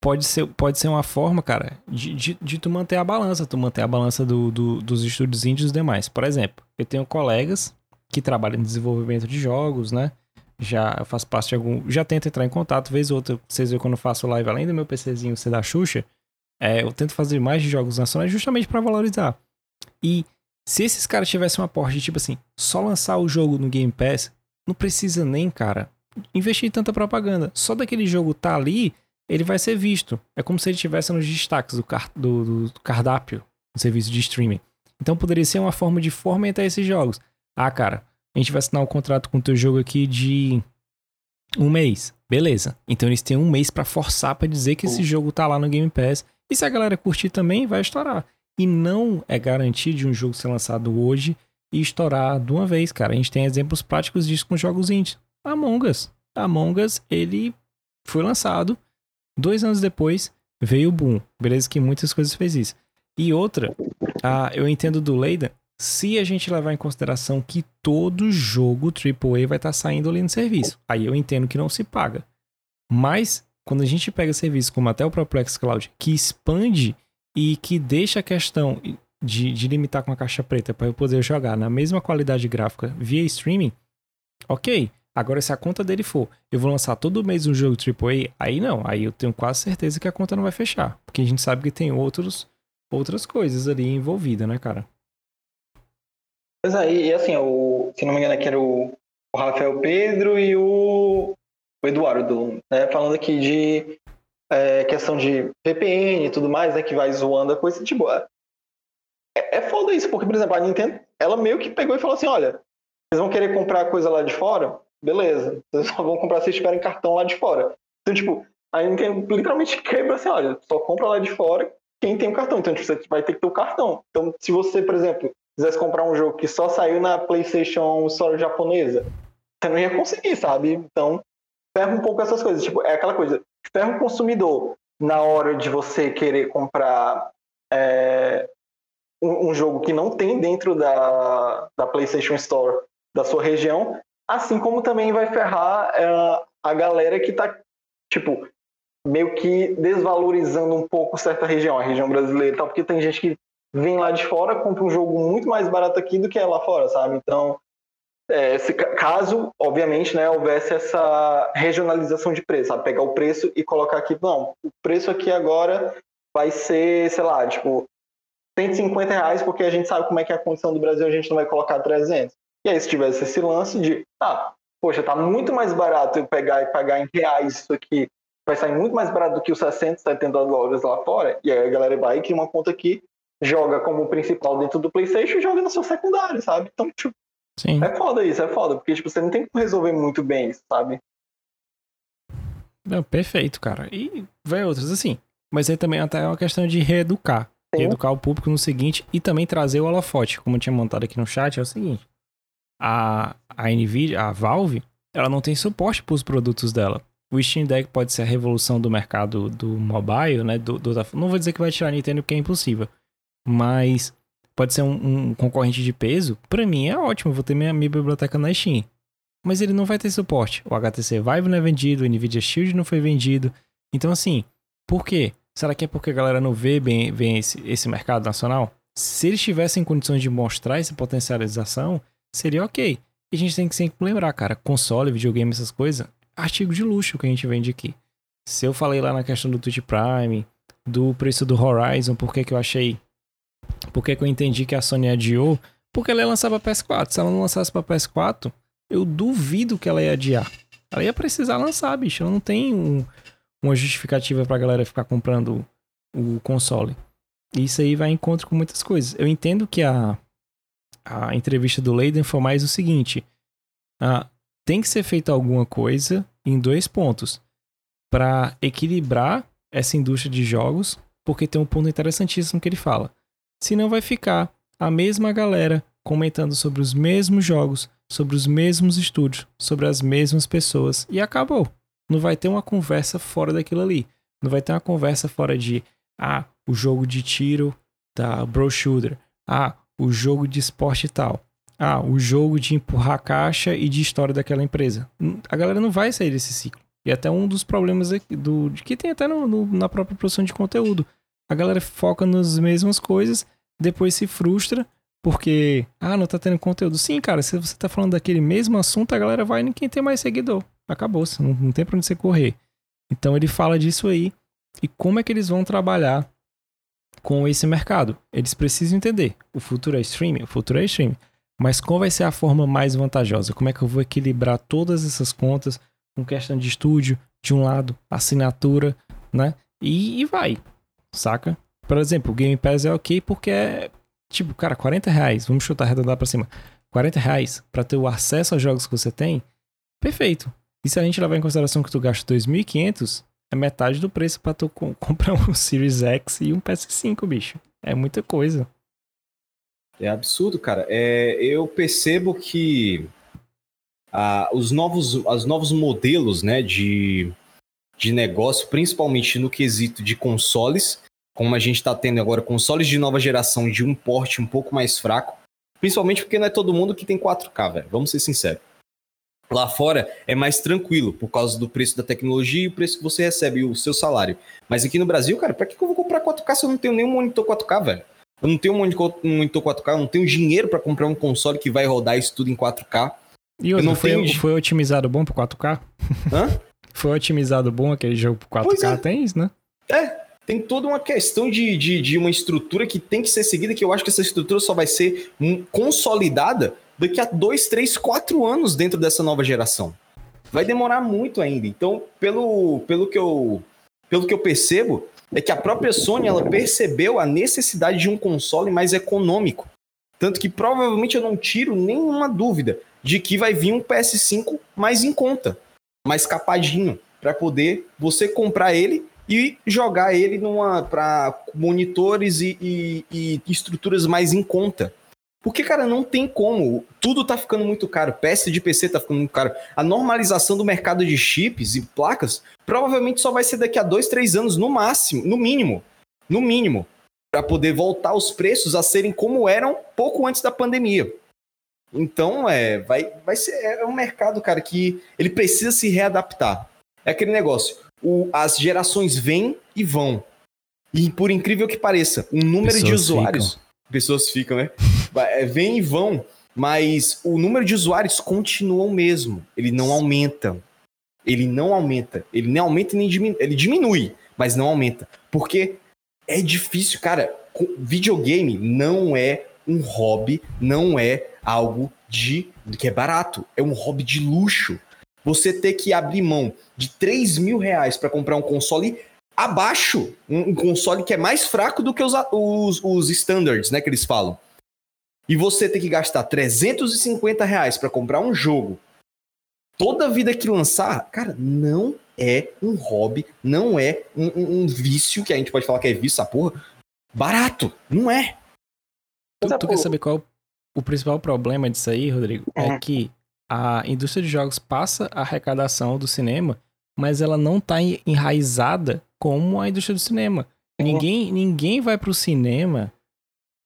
pode ser, pode ser uma forma, cara, de, de, de tu manter a balança, tu manter a balança do, do, dos estúdios índios e demais. Por exemplo, eu tenho colegas que trabalha em desenvolvimento de jogos, né? Já faz parte de algum. Já tento entrar em contato, vez ou outra. Vocês veem quando eu faço live, além do meu PCzinho ser da Xuxa, é, eu tento fazer mais de jogos nacionais justamente para valorizar. E se esses caras tivessem um aporte de tipo assim, só lançar o jogo no Game Pass, não precisa nem, cara, investir em tanta propaganda. Só daquele jogo tá ali, ele vai ser visto. É como se ele estivesse nos destaques do, car do, do cardápio do serviço de streaming. Então poderia ser uma forma de fomentar esses jogos. Ah, cara, a gente vai assinar um contrato com o teu jogo aqui de um mês. Beleza. Então eles têm um mês para forçar para dizer que esse jogo tá lá no Game Pass. E se a galera curtir também, vai estourar. E não é garantia de um jogo ser lançado hoje e estourar de uma vez, cara. A gente tem exemplos práticos disso com jogos indies. Among Us. Among Us, ele foi lançado. Dois anos depois, veio o boom. Beleza que muitas coisas fez isso. E outra, ah, eu entendo do Leida, se a gente levar em consideração que todo jogo AAA vai estar tá saindo ali no serviço. Aí eu entendo que não se paga. Mas, quando a gente pega serviços como até o próprio xCloud, que expande e que deixa a questão de, de limitar com a caixa preta para eu poder jogar na mesma qualidade gráfica via streaming, ok. Agora, se a conta dele for, eu vou lançar todo mês um jogo AAA, aí não, aí eu tenho quase certeza que a conta não vai fechar. Porque a gente sabe que tem outros, outras coisas ali envolvidas, né, cara? Pois é, e assim, o, se não me engano aqui era o, o Rafael Pedro e o, o Eduardo, né, falando aqui de é, questão de VPN e tudo mais, né, que vai zoando a coisa, tipo, é, é foda isso, porque, por exemplo, a Nintendo, ela meio que pegou e falou assim, olha, vocês vão querer comprar coisa lá de fora? Beleza, vocês só vão comprar se tiverem cartão lá de fora. Então, tipo, a Nintendo literalmente quebra assim, olha, só compra lá de fora quem tem o cartão. Então, tipo, você vai ter que ter o cartão. Então, se você, por exemplo, quisesse comprar um jogo que só saiu na PlayStation Store japonesa, você não ia conseguir, sabe? Então, ferra um pouco essas coisas. Tipo, é aquela coisa, ferra o consumidor na hora de você querer comprar é, um, um, jogo que não tem dentro da, da PlayStation Store da sua região, assim como também vai ferrar é, a galera que tá, tipo, meio que desvalorizando um pouco certa região, a região brasileira e tal, porque tem gente que vem lá de fora, compra um jogo muito mais barato aqui do que é lá fora, sabe? Então, é, se, caso, obviamente, né, houvesse essa regionalização de preço, sabe? Pegar o preço e colocar aqui, não, o preço aqui agora vai ser, sei lá, tipo, 150 reais, porque a gente sabe como é que é a condição do Brasil, a gente não vai colocar 300. E aí, se tivesse esse lance de, ah, poxa, tá muito mais barato eu pegar e pagar em reais isso aqui, vai sair muito mais barato do que os 60, 70 dólares lá fora, e aí a galera vai e cria uma conta aqui, joga como principal dentro do PlayStation e joga no seu secundário, sabe? Então, tipo, Sim. é foda isso, é foda, porque, tipo, você não tem como resolver muito bem isso, sabe? Não, perfeito, cara. E vai outras, assim. Mas aí também até é uma questão de reeducar. Sim. Reeducar o público no seguinte e também trazer o holofote. Como eu tinha montado aqui no chat, é o seguinte. A, a NVIDIA, a Valve, ela não tem suporte para os produtos dela. O Steam Deck pode ser a revolução do mercado do mobile, né? Do, do, não vou dizer que vai tirar a Nintendo porque é impossível mas pode ser um, um concorrente de peso, para mim é ótimo, vou ter minha, minha biblioteca na Steam. Mas ele não vai ter suporte. O HTC Vive não é vendido, o Nvidia Shield não foi vendido. Então, assim, por quê? Será que é porque a galera não vê bem, bem esse, esse mercado nacional? Se eles tivessem condições de mostrar essa potencialização, seria ok. E a gente tem que sempre lembrar, cara, console, videogame, essas coisas, artigo de luxo que a gente vende aqui. Se eu falei lá na questão do Twitch Prime, do preço do Horizon, por que eu achei por que, que eu entendi que a Sony adiou? Porque ela ia lançar pra PS4. Se ela não lançasse pra PS4, eu duvido que ela ia adiar. Ela ia precisar lançar, bicho. Ela não tem um, uma justificativa pra galera ficar comprando o console. Isso aí vai em encontro com muitas coisas. Eu entendo que a, a entrevista do Leiden foi mais o seguinte: ah, tem que ser feita alguma coisa em dois pontos para equilibrar essa indústria de jogos, porque tem um ponto interessantíssimo que ele fala. Senão vai ficar a mesma galera comentando sobre os mesmos jogos, sobre os mesmos estúdios, sobre as mesmas pessoas e acabou. Não vai ter uma conversa fora daquilo ali. Não vai ter uma conversa fora de ah, o jogo de tiro da Bro Shooter. Ah, o jogo de esporte tal. Ah, o jogo de empurrar caixa e de história daquela empresa. A galera não vai sair desse ciclo. E até um dos problemas do, que tem até no, no, na própria produção de conteúdo a galera foca nas mesmas coisas, depois se frustra porque, ah, não tá tendo conteúdo. Sim, cara, se você tá falando daquele mesmo assunto, a galera vai em quem tem mais seguidor. Acabou, não, não tem pra onde você correr. Então ele fala disso aí. E como é que eles vão trabalhar com esse mercado? Eles precisam entender. O futuro é streaming, o futuro é streaming. Mas qual vai ser a forma mais vantajosa? Como é que eu vou equilibrar todas essas contas com questão de estúdio, de um lado, assinatura, né? E, e vai, saca? Por exemplo, o Game Pass é ok porque é, tipo, cara, 40 reais, vamos chutar arredondar pra cima. 40 reais pra ter o acesso aos jogos que você tem, perfeito. E se a gente levar em consideração que tu gasta 2.500, é metade do preço pra tu (laughs) comprar um Series X e um PS5, bicho. É muita coisa. É absurdo, cara. É, eu percebo que ah, os, novos, os novos modelos né, de, de negócio, principalmente no quesito de consoles, como a gente está tendo agora consoles de nova geração de um porte um pouco mais fraco, principalmente porque não é todo mundo que tem 4K, velho. Vamos ser sinceros. Lá fora é mais tranquilo por causa do preço da tecnologia e o preço que você recebe, o seu salário. Mas aqui no Brasil, cara, pra que eu vou comprar 4K se eu não tenho nenhum monitor 4K, velho? Eu não tenho um monitor 4K, eu não tenho dinheiro para comprar um console que vai rodar isso tudo em 4K. E outro, não foi, tenho... foi otimizado bom pro 4K? Hã? (laughs) foi otimizado bom aquele jogo pro 4K? É. Tem isso, né? É, tem toda uma questão de, de, de, uma estrutura que tem que ser seguida, que eu acho que essa estrutura só vai ser consolidada daqui a dois, três, quatro anos dentro dessa nova geração. Vai demorar muito ainda. Então, pelo, pelo, que, eu, pelo que eu percebo, é que a própria Sony ela percebeu a necessidade de um console mais econômico. Tanto que provavelmente eu não tiro nenhuma dúvida de que vai vir um PS5 mais em conta, mais capadinho, para poder você comprar ele e jogar ele numa para monitores e, e, e estruturas mais em conta. Porque, cara, não tem como. Tudo tá ficando muito caro. PS de PC tá ficando muito caro. A normalização do mercado de chips e placas provavelmente só vai ser daqui a dois, três anos, no máximo, no mínimo. No mínimo. Para poder voltar os preços a serem como eram pouco antes da pandemia. Então, é, vai, vai ser é um mercado, cara, que ele precisa se readaptar. É aquele negócio. O, as gerações vêm e vão. E por incrível que pareça, o número Pessoas de usuários. Ficam. Pessoas ficam, né? É, vem e vão, mas o número de usuários continua o mesmo. Ele não aumenta. Ele não aumenta. Ele nem aumenta nem diminui. Ele diminui, mas não aumenta. Porque é difícil, cara. Videogame não é um hobby, não é algo de que é barato. É um hobby de luxo. Você ter que abrir mão de 3 mil reais para comprar um console abaixo, um, um, console que é mais fraco do que os, os, os standards, né, que eles falam e você ter que gastar 350 reais para comprar um jogo toda vida que lançar, cara, não é um hobby, não é um, um, um vício, que a gente pode falar que é vício, essa porra, barato, não é. Tu, tu quer saber qual o principal problema disso aí, Rodrigo? É. É que a indústria de jogos passa a arrecadação do cinema, mas ela não tá enraizada como a indústria do cinema. Uhum. Ninguém, ninguém vai pro cinema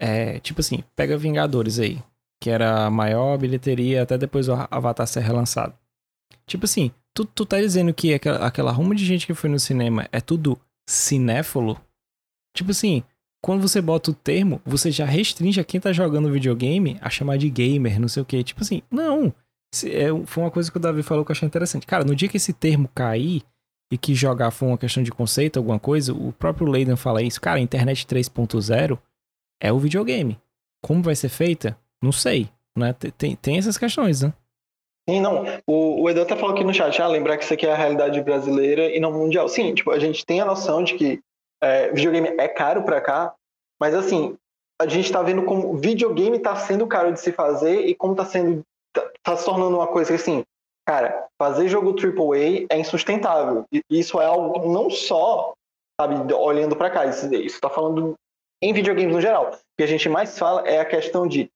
é, tipo assim, pega Vingadores aí, que era a maior bilheteria até depois o Avatar ser relançado. Tipo assim, tu, tu tá dizendo que aquela, aquela rumo de gente que foi no cinema é tudo cinéfilo? Tipo assim, quando você bota o termo, você já restringe a quem tá jogando videogame a chamar de gamer, não sei o que. Tipo assim, não. É, foi uma coisa que o Davi falou que eu achei interessante. Cara, no dia que esse termo cair e que jogar for uma questão de conceito, alguma coisa, o próprio Leiden fala isso. Cara, internet 3.0 é o videogame. Como vai ser feita? Não sei. Né? Tem, tem essas questões, né? Sim, não. O, o Edu até falou aqui no chat, ah, lembrar que isso aqui é a realidade brasileira e não mundial. Sim, tipo, a gente tem a noção de que é, videogame é caro pra cá, mas assim, a gente tá vendo como videogame tá sendo caro de se fazer e como tá sendo. Tá, tá se tornando uma coisa que assim, cara, fazer jogo AAA é insustentável. E isso é algo não só, sabe, olhando para cá, isso, tá falando em videogames no geral. O que a gente mais fala é a questão de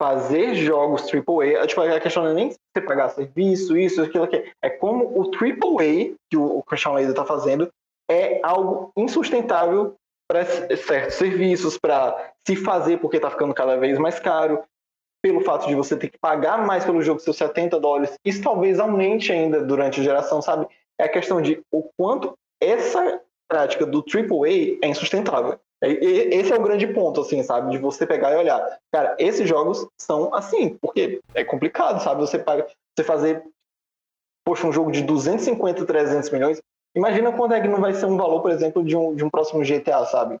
fazer jogos AAA. Tipo, a questão não é nem você pagar serviço, isso, aquilo, aquilo. É como o AAA que o Christian Lader está fazendo é algo insustentável para certos serviços, para se fazer porque está ficando cada vez mais caro, pelo fato de você ter que pagar mais pelo jogo seus 70 dólares. Isso talvez aumente ainda durante a geração, sabe? É a questão de o quanto essa prática do AAA é insustentável. Esse é o grande ponto, assim, sabe? De você pegar e olhar. Cara, esses jogos são assim, porque é complicado, sabe? Você paga, você fazer, poxa, um jogo de 250, 300 milhões. Imagina quando é que não vai ser um valor, por exemplo, de um, de um próximo GTA, sabe?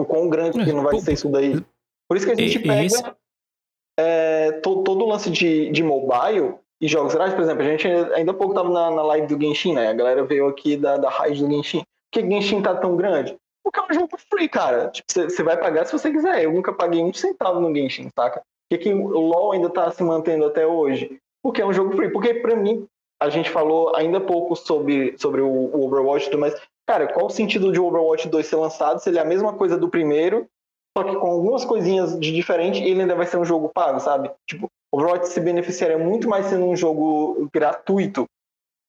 O quão grande que não vai ser isso daí. Por isso que a gente pega é, todo, todo o lance de, de mobile e jogos gerais, por exemplo, a gente ainda há pouco estava na, na live do Genshin, né? A galera veio aqui da, da raiz do Genshin. Por que Genshin tá tão grande? Porque é um jogo free, cara. Tipo, você vai pagar se você quiser. Eu nunca paguei um centavo no Genshin, saca? Por que, que o LoL ainda tá se mantendo até hoje? Porque é um jogo free. Porque, pra mim, a gente falou ainda pouco sobre, sobre o, o Overwatch, mas, cara, qual o sentido de o Overwatch 2 ser lançado se ele é a mesma coisa do primeiro, só que com algumas coisinhas de diferente ele ainda vai ser um jogo pago, sabe? Tipo, o Overwatch se beneficiaria muito mais sendo um jogo gratuito.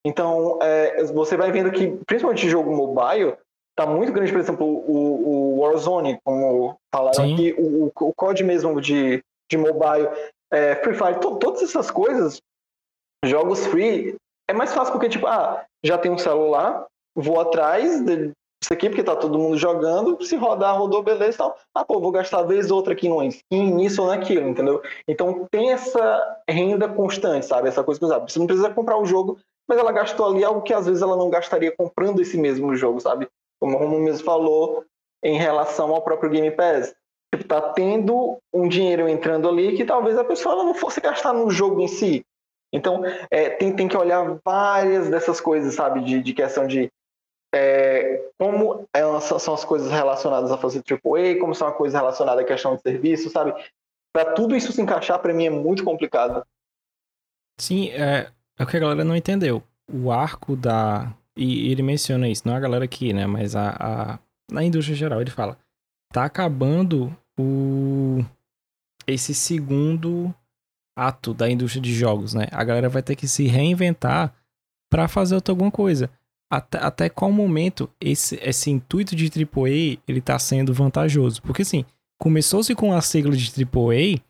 Então, é, você vai vendo que, principalmente jogo mobile, tá muito grande, por exemplo, o, o Warzone, como falaram Sim. aqui, o, o COD mesmo de, de mobile, é, Free Fire, to, todas essas coisas, jogos free, é mais fácil porque, tipo, ah, já tem um celular, vou atrás disso aqui, porque tá todo mundo jogando, se rodar, rodou, beleza e tal. Ah, pô, vou gastar vez outra aqui numa skin, nisso ou naquilo, entendeu? Então tem essa renda constante, sabe? Essa coisa que sabe. Você não precisa comprar o jogo, mas ela gastou ali algo que às vezes ela não gastaria comprando esse mesmo jogo, sabe? como o Romulo mesmo falou, em relação ao próprio Game Pass. Tipo, tá tendo um dinheiro entrando ali que talvez a pessoa não fosse gastar no jogo em si. Então, é, tem, tem que olhar várias dessas coisas, sabe? De, de questão de é, como elas são as coisas relacionadas a fazer AAA, como são as coisas relacionadas à questão de serviço, sabe? Para tudo isso se encaixar, para mim é muito complicado. Sim, é, é o que a galera não entendeu. O arco da, e ele menciona isso, não a galera aqui, né? Mas a, a na indústria geral, ele fala: tá acabando o esse segundo ato da indústria de jogos, né? A galera vai ter que se reinventar para fazer outra alguma coisa. Até, até qual momento esse, esse intuito de AAA ele tá sendo vantajoso? Porque assim, começou-se com a sigla de AAA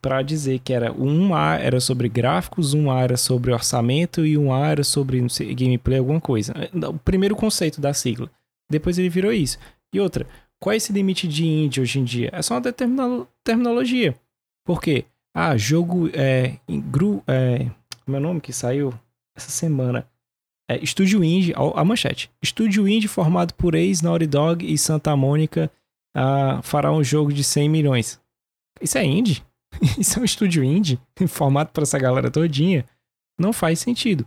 para dizer que era um A era sobre gráficos, um A era sobre orçamento e um A era sobre sei, gameplay, alguma coisa. É, o primeiro conceito da sigla. Depois ele virou isso. E outra, qual é esse limite de indie hoje em dia? É só uma determinada terminologia. Por quê? Ah, jogo é, gru, é meu é nome que saiu essa semana. É Estúdio Indie, a manchete. Estúdio Indie formado por ex Naughty Dog e Santa Mônica ah, fará um jogo de 100 milhões. Isso é indie? (laughs) Isso é um estúdio indie, (laughs) formado para essa galera todinha. Não faz sentido.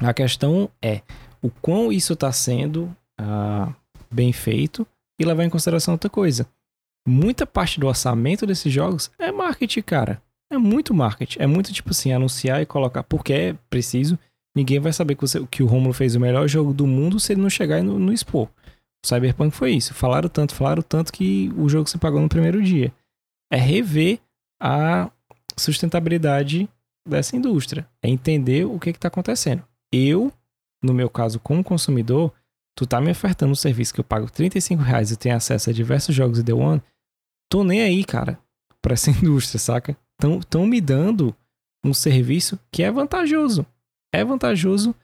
A questão é o quão isso está sendo ah, bem feito e levar em consideração outra coisa. Muita parte do orçamento desses jogos é marketing, cara. É muito marketing. É muito tipo assim, anunciar e colocar porque é preciso. Ninguém vai saber que, você, que o Romulo fez o melhor jogo do mundo se ele não chegar no, no expor. O Cyberpunk foi isso. Falaram tanto, falaram tanto que o jogo se pagou no primeiro dia. É rever a sustentabilidade dessa indústria. É entender o que está acontecendo. Eu, no meu caso, como consumidor, tu tá me ofertando um serviço que eu pago 35 reais e tenho acesso a diversos jogos de The One, tô nem aí, cara, pra essa (laughs) indústria, saca? Tão, tão me dando um serviço que é vantajoso. É vantajoso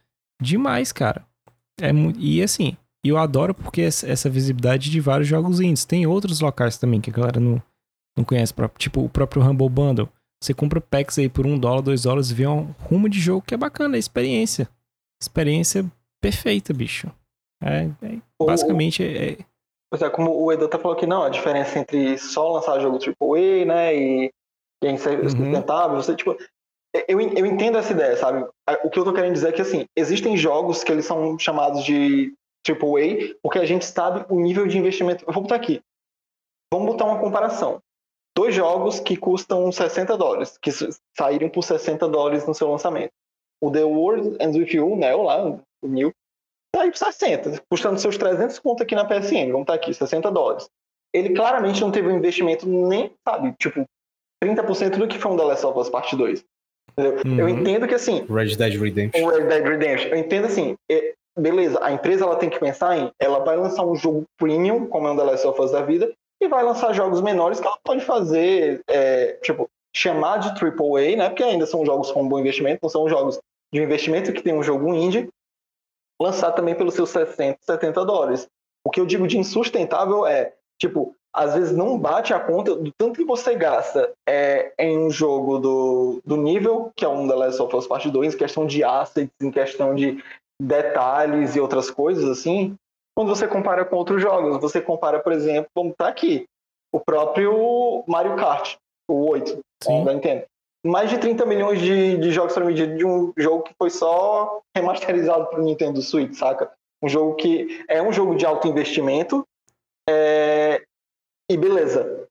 demais, cara. É, e assim, eu adoro porque essa visibilidade de vários jogos indies. Tem outros locais também que a galera não, não conhece, tipo o próprio Humble Bundle. Você compra packs aí por um dólar, dois dólares e vê um rumo de jogo que é bacana, é experiência. Experiência perfeita, bicho. É, é basicamente é, Pois é, como o Edu tá falou que não, a diferença entre só lançar jogo AAA, né, e quem ser uhum. sustentável, você, tipo, eu, eu entendo essa ideia, sabe? O que eu tô querendo dizer é que, assim, existem jogos que eles são chamados de AAA porque a gente sabe o nível de investimento. Eu vou botar aqui. Vamos botar uma comparação dois jogos que custam 60 dólares, que saíram por 60 dólares no seu lançamento. O The World Ends With You, né, lá, o New, saiu por 60, custando seus 300 pontos aqui na PSN, vamos tá aqui, 60 dólares. Ele claramente não teve um investimento nem, sabe, tipo, 30% do que foi um The Last of Us Part 2. Uhum. Eu entendo que, assim... Red Dead Redemption. O Red Dead Redemption. Eu entendo, assim, é, beleza, a empresa ela tem que pensar em, ela vai lançar um jogo premium, como é um The Last of Us da vida, e vai lançar jogos menores que ela pode fazer, é, tipo, chamar de AAA, né? Porque ainda são jogos com bom investimento, não são jogos de investimento que tem um jogo indie, lançar também pelos seus 60, 70 dólares. O que eu digo de insustentável é Tipo, às vezes não bate a conta do tanto que você gasta é, em um jogo do, do nível, que é um The Last of Us Part 2, em questão de assets, em questão de detalhes e outras coisas assim, quando você compara com outros jogos. Você compara, por exemplo, vamos estar aqui, o próprio Mario Kart, o 8, Sim. da Nintendo. Mais de 30 milhões de, de jogos para medir de um jogo que foi só remasterizado para o Nintendo Switch, saca? Um jogo que é um jogo de alto investimento. É... E beleza.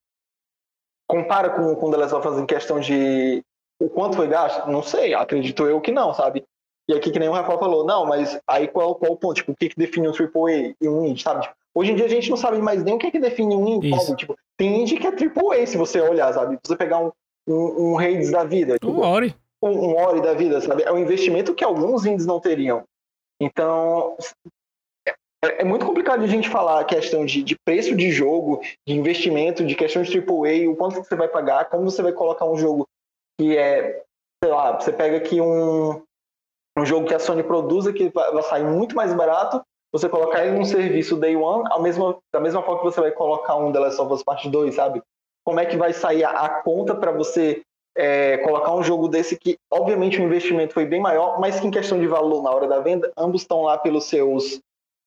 Compara com, com The Last of Us em questão de o quanto foi gasto? Não sei, acredito eu que não, sabe? E aqui, que nem o Rafael falou, não, mas aí qual, qual o ponto? Tipo, o que, que define um AAA e um indie, sabe? Tipo, hoje em dia a gente não sabe mais nem o que, que define um indie. Sabe? Tipo, tem indie que é AAA, se você olhar, sabe? Você pegar um, um, um Hades da vida, tipo, Um Ori. um, um Ori da vida, sabe? É um investimento que alguns indies não teriam. Então, é, é muito complicado a gente falar a questão de, de preço de jogo, de investimento, de questão de AAA, o quanto você vai pagar, como você vai colocar um jogo que é, sei lá, você pega aqui um, um jogo que a Sony produza que vai vai sair muito mais barato, você colocar ele num serviço Day One, ao mesmo, da mesma forma que você vai colocar um The Last of Us Part 2, sabe? Como é que vai sair a, a conta para você é, colocar um jogo desse que, obviamente, o investimento foi bem maior, mas que em questão de valor na hora da venda, ambos estão lá pelos seus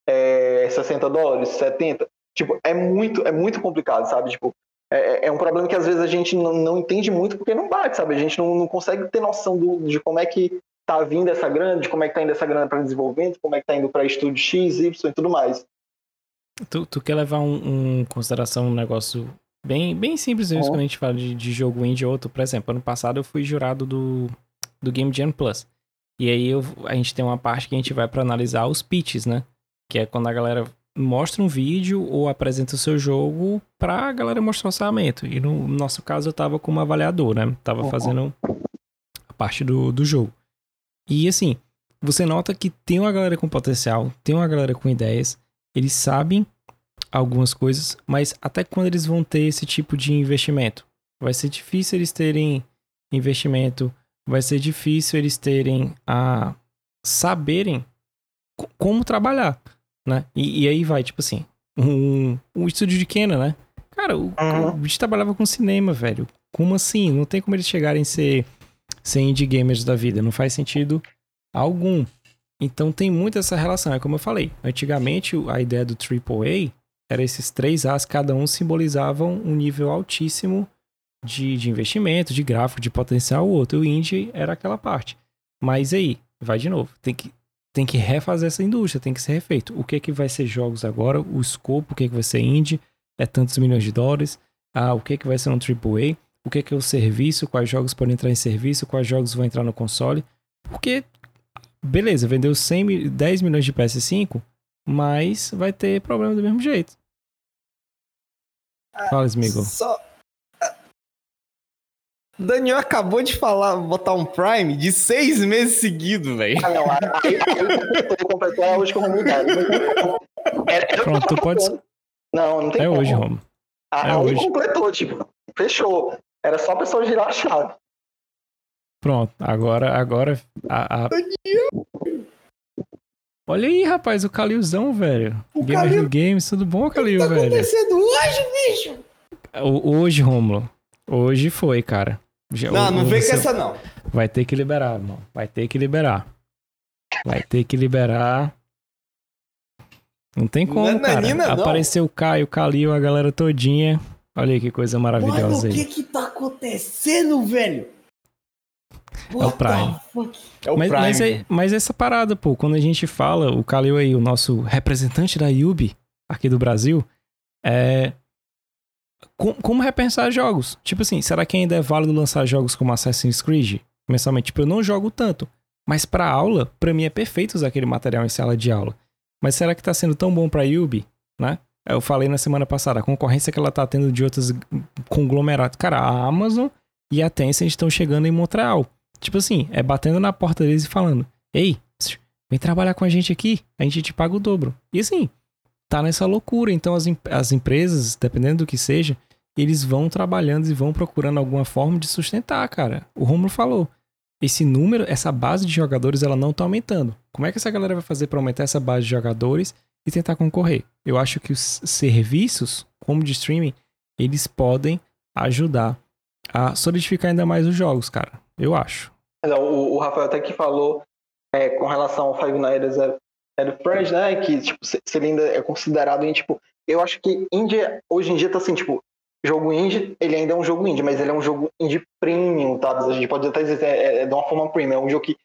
é, 60 dólares, 70. Tipo, é muito, é muito complicado, sabe? Tipo, é, é um problema que às vezes a gente não, não entende muito porque não bate, sabe? A gente não, não consegue ter noção do, de como é que tá vindo essa grana, de como é que tá indo essa grana para desenvolvimento, como é que tá indo para estúdio X, Y e tudo mais. Tu, tu quer levar um, um consideração um negócio bem, bem simples mesmo Uhum. quando a gente fala de, de jogo indie ou outro. Por exemplo, ano passado eu fui jurado do, do Game Jam Plus. E aí eu- a gente tem uma parte que a gente vai pra analisar os pitches, né? Que é quando a galera mostra um vídeo ou apresenta o seu jogo pra galera mostrar o orçamento. E no nosso caso eu tava como avaliador, né? Tava Uhum. fazendo a parte do, do jogo. E assim, você nota que tem uma galera com potencial, tem uma galera com ideias, eles sabem algumas coisas, mas até quando eles vão ter esse tipo de investimento? Vai ser difícil eles terem investimento, vai ser difícil eles terem a saberem co- como trabalhar, né? E, e aí vai, tipo assim, um, um estúdio de Kena, né? Cara, o, Uhum. o bicho trabalhava com cinema, velho. Como assim? Não tem como eles chegarem a ser, ser indie gamers da vida. Não faz sentido algum. Então tem muito essa relação. É como eu falei. Antigamente a ideia do AAA era esses três As, cada um simbolizavam um nível altíssimo de, de investimento, de gráfico, de potencial. O outro, o indie, era aquela parte. Mas aí, vai de novo. Tem que, tem que refazer essa indústria, tem que ser refeito. O que é que vai ser jogos agora? O escopo, o que é que vai ser indie? É tantos milhões de dólares? Ah, o que é que vai ser um AAA? O que é que é o serviço? Quais jogos podem entrar em serviço? Quais jogos vão entrar no console? Porque, beleza, vendeu 100, mil- 10 milhões de PS5, mas vai ter problema do mesmo jeito. Fala, Smigo. Só. Daniel acabou de falar, botar um Prime de seis meses seguidos, velho. Ah, não, aí, aí completou, completou, é hoje que mudar. Como. O que Pronto, tu pode-. Não, não tem É como. hoje, Romo. Ah, é aí hoje. completou, tipo, fechou. Era só a pessoa girar a chave. Pronto, agora, agora. A, a- Olha aí, rapaz, o Calilzão, velho. O Gamer Calil- Games, tudo bom, Calil, tá velho? acontecendo hoje, bicho? O- Hoje, Romulo. Hoje foi, cara. Já- Não, não vem com essa, não. Vai ter que liberar, irmão. Vai ter que liberar. Vai ter que liberar. Não tem como, Não é cara. nanina. Apareceu o Caio, o Calil, a galera todinha. Olha aí que coisa Mano, maravilhosa o que aí. que tá acontecendo, velho? É o Prime. É o mas, Prime. mas, é- mas essa parada, pô, quando a gente fala, o Kalil aí, o nosso representante da Yubi aqui do Brasil, é. Com- como repensar jogos? Tipo assim, será que ainda é válido lançar jogos como Assassin's Creed mensalmente? Tipo, eu não jogo tanto, mas pra aula, pra mim é perfeito usar aquele material em sala de aula. Mas será que tá sendo tão bom pra Yubi, né? Eu falei na semana passada, a concorrência que ela tá tendo de outros conglomerados. Cara, a Amazon e a Tencent estão chegando em Montreal. Tipo assim, é batendo na porta deles e falando: Ei, vem trabalhar com a gente aqui, a gente te paga o dobro. E assim, tá nessa loucura. Então as, as empresas, dependendo do que seja, eles vão trabalhando e vão procurando alguma forma de sustentar, cara. O Romulo falou. Esse número, essa base de jogadores, ela não tá aumentando. Como é que essa galera vai fazer pra aumentar essa base de jogadores e tentar concorrer? Eu acho que os serviços, como de streaming, eles podem ajudar a solidificar ainda mais os jogos, cara. Eu acho. O, o Rafael até que falou é, com relação ao Five Nights at Freddy's, né? Que tipo, ele ainda é considerado em tipo. Eu acho que indie hoje em dia tá assim, tipo, jogo indie, ele ainda é um jogo indie, mas ele é um jogo indie premium, tá? A gente pode até dizer é, é, é de uma forma premium, é um jogo que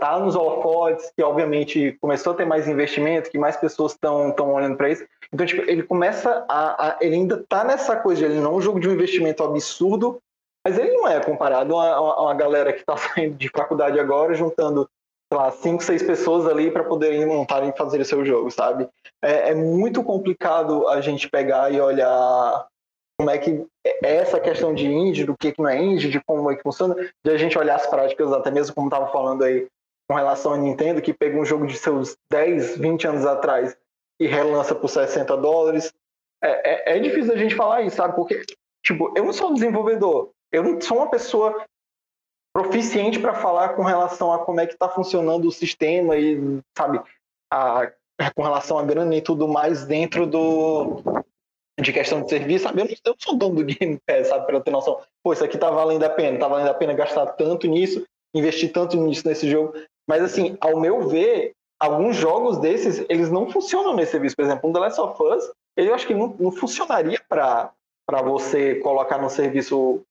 tá nos holofotes, que obviamente começou a ter mais investimento, que mais pessoas estão olhando para isso. Então, tipo, ele começa a, a, Ele ainda tá nessa coisa ele não é um jogo de um investimento absurdo, mas ele não é comparado a, a uma galera que está (laughs) saindo de faculdade agora, juntando, sei lá, cinco, seis pessoas ali para poderem montarem e fazer o seu jogo, sabe? É, é muito complicado a gente pegar e olhar como é que é essa questão de indie, do que, que não é indie, de como é que funciona, de a gente olhar as práticas, até mesmo como estava falando aí com relação à Nintendo, que pega um jogo de seus 10, 20 anos atrás e relança por 60 dólares. É, é, é difícil a gente falar isso, sabe? Porque, tipo, eu não sou um desenvolvedor, eu não sou uma pessoa proficiente para falar com relação a como é que está funcionando o sistema e, sabe, a, com relação à grana e tudo mais dentro do, de questão de serviço, sabe? Eu não, eu sou dono do Game Pass, sabe? Para eu ter noção. Pô, isso aqui tá valendo a pena, tá valendo a pena gastar tanto nisso, investir tanto nisso nesse jogo. Mas, assim, ao meu ver, alguns jogos desses, eles não funcionam nesse serviço. Por exemplo, um The Last of Us, ele eu acho que não, não funcionaria para você colocar no serviço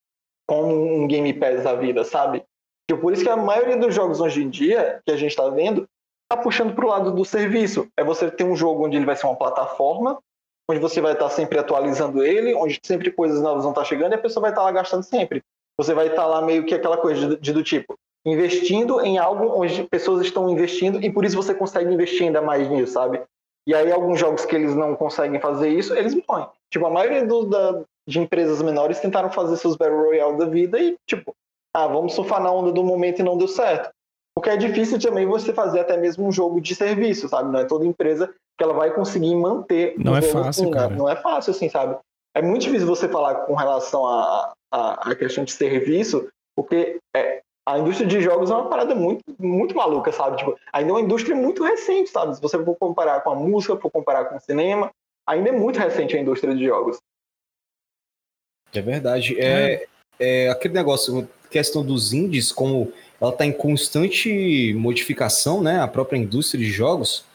como um Game Pass da vida, sabe? E por isso que a maioria dos jogos hoje em dia, que a gente está vendo, tá puxando para o lado do serviço. É você ter um jogo onde ele vai ser uma plataforma onde você vai estar sempre atualizando ele, onde sempre coisas novas vão estar chegando e a pessoa vai estar lá gastando sempre. Você vai estar lá meio que aquela coisa de, de, do tipo, investindo em algo onde pessoas estão investindo e por isso você consegue investir ainda mais nisso, sabe? E aí alguns jogos que eles não conseguem fazer isso, eles morrem. Tipo, a maioria do, da, de empresas menores tentaram fazer seus Battle Royale da vida e, tipo, ah, vamos surfar na onda do momento e não deu certo. Porque é difícil também você fazer até mesmo um jogo de serviço, sabe? Não é toda empresa que ela vai conseguir manter. Não é fácil, assim, cara. Não é fácil, assim, sabe? É muito difícil você falar com relação à a, a, a, questão de serviço, porque é, a indústria de jogos é uma parada muito, muito maluca, sabe? Tipo, ainda é uma indústria muito recente, sabe? Se você for comparar com a música, for comparar com o cinema, ainda é muito recente a indústria de jogos. É verdade. É, é. é aquele negócio, questão dos indies, como ela está em constante modificação, né? A própria indústria de jogos.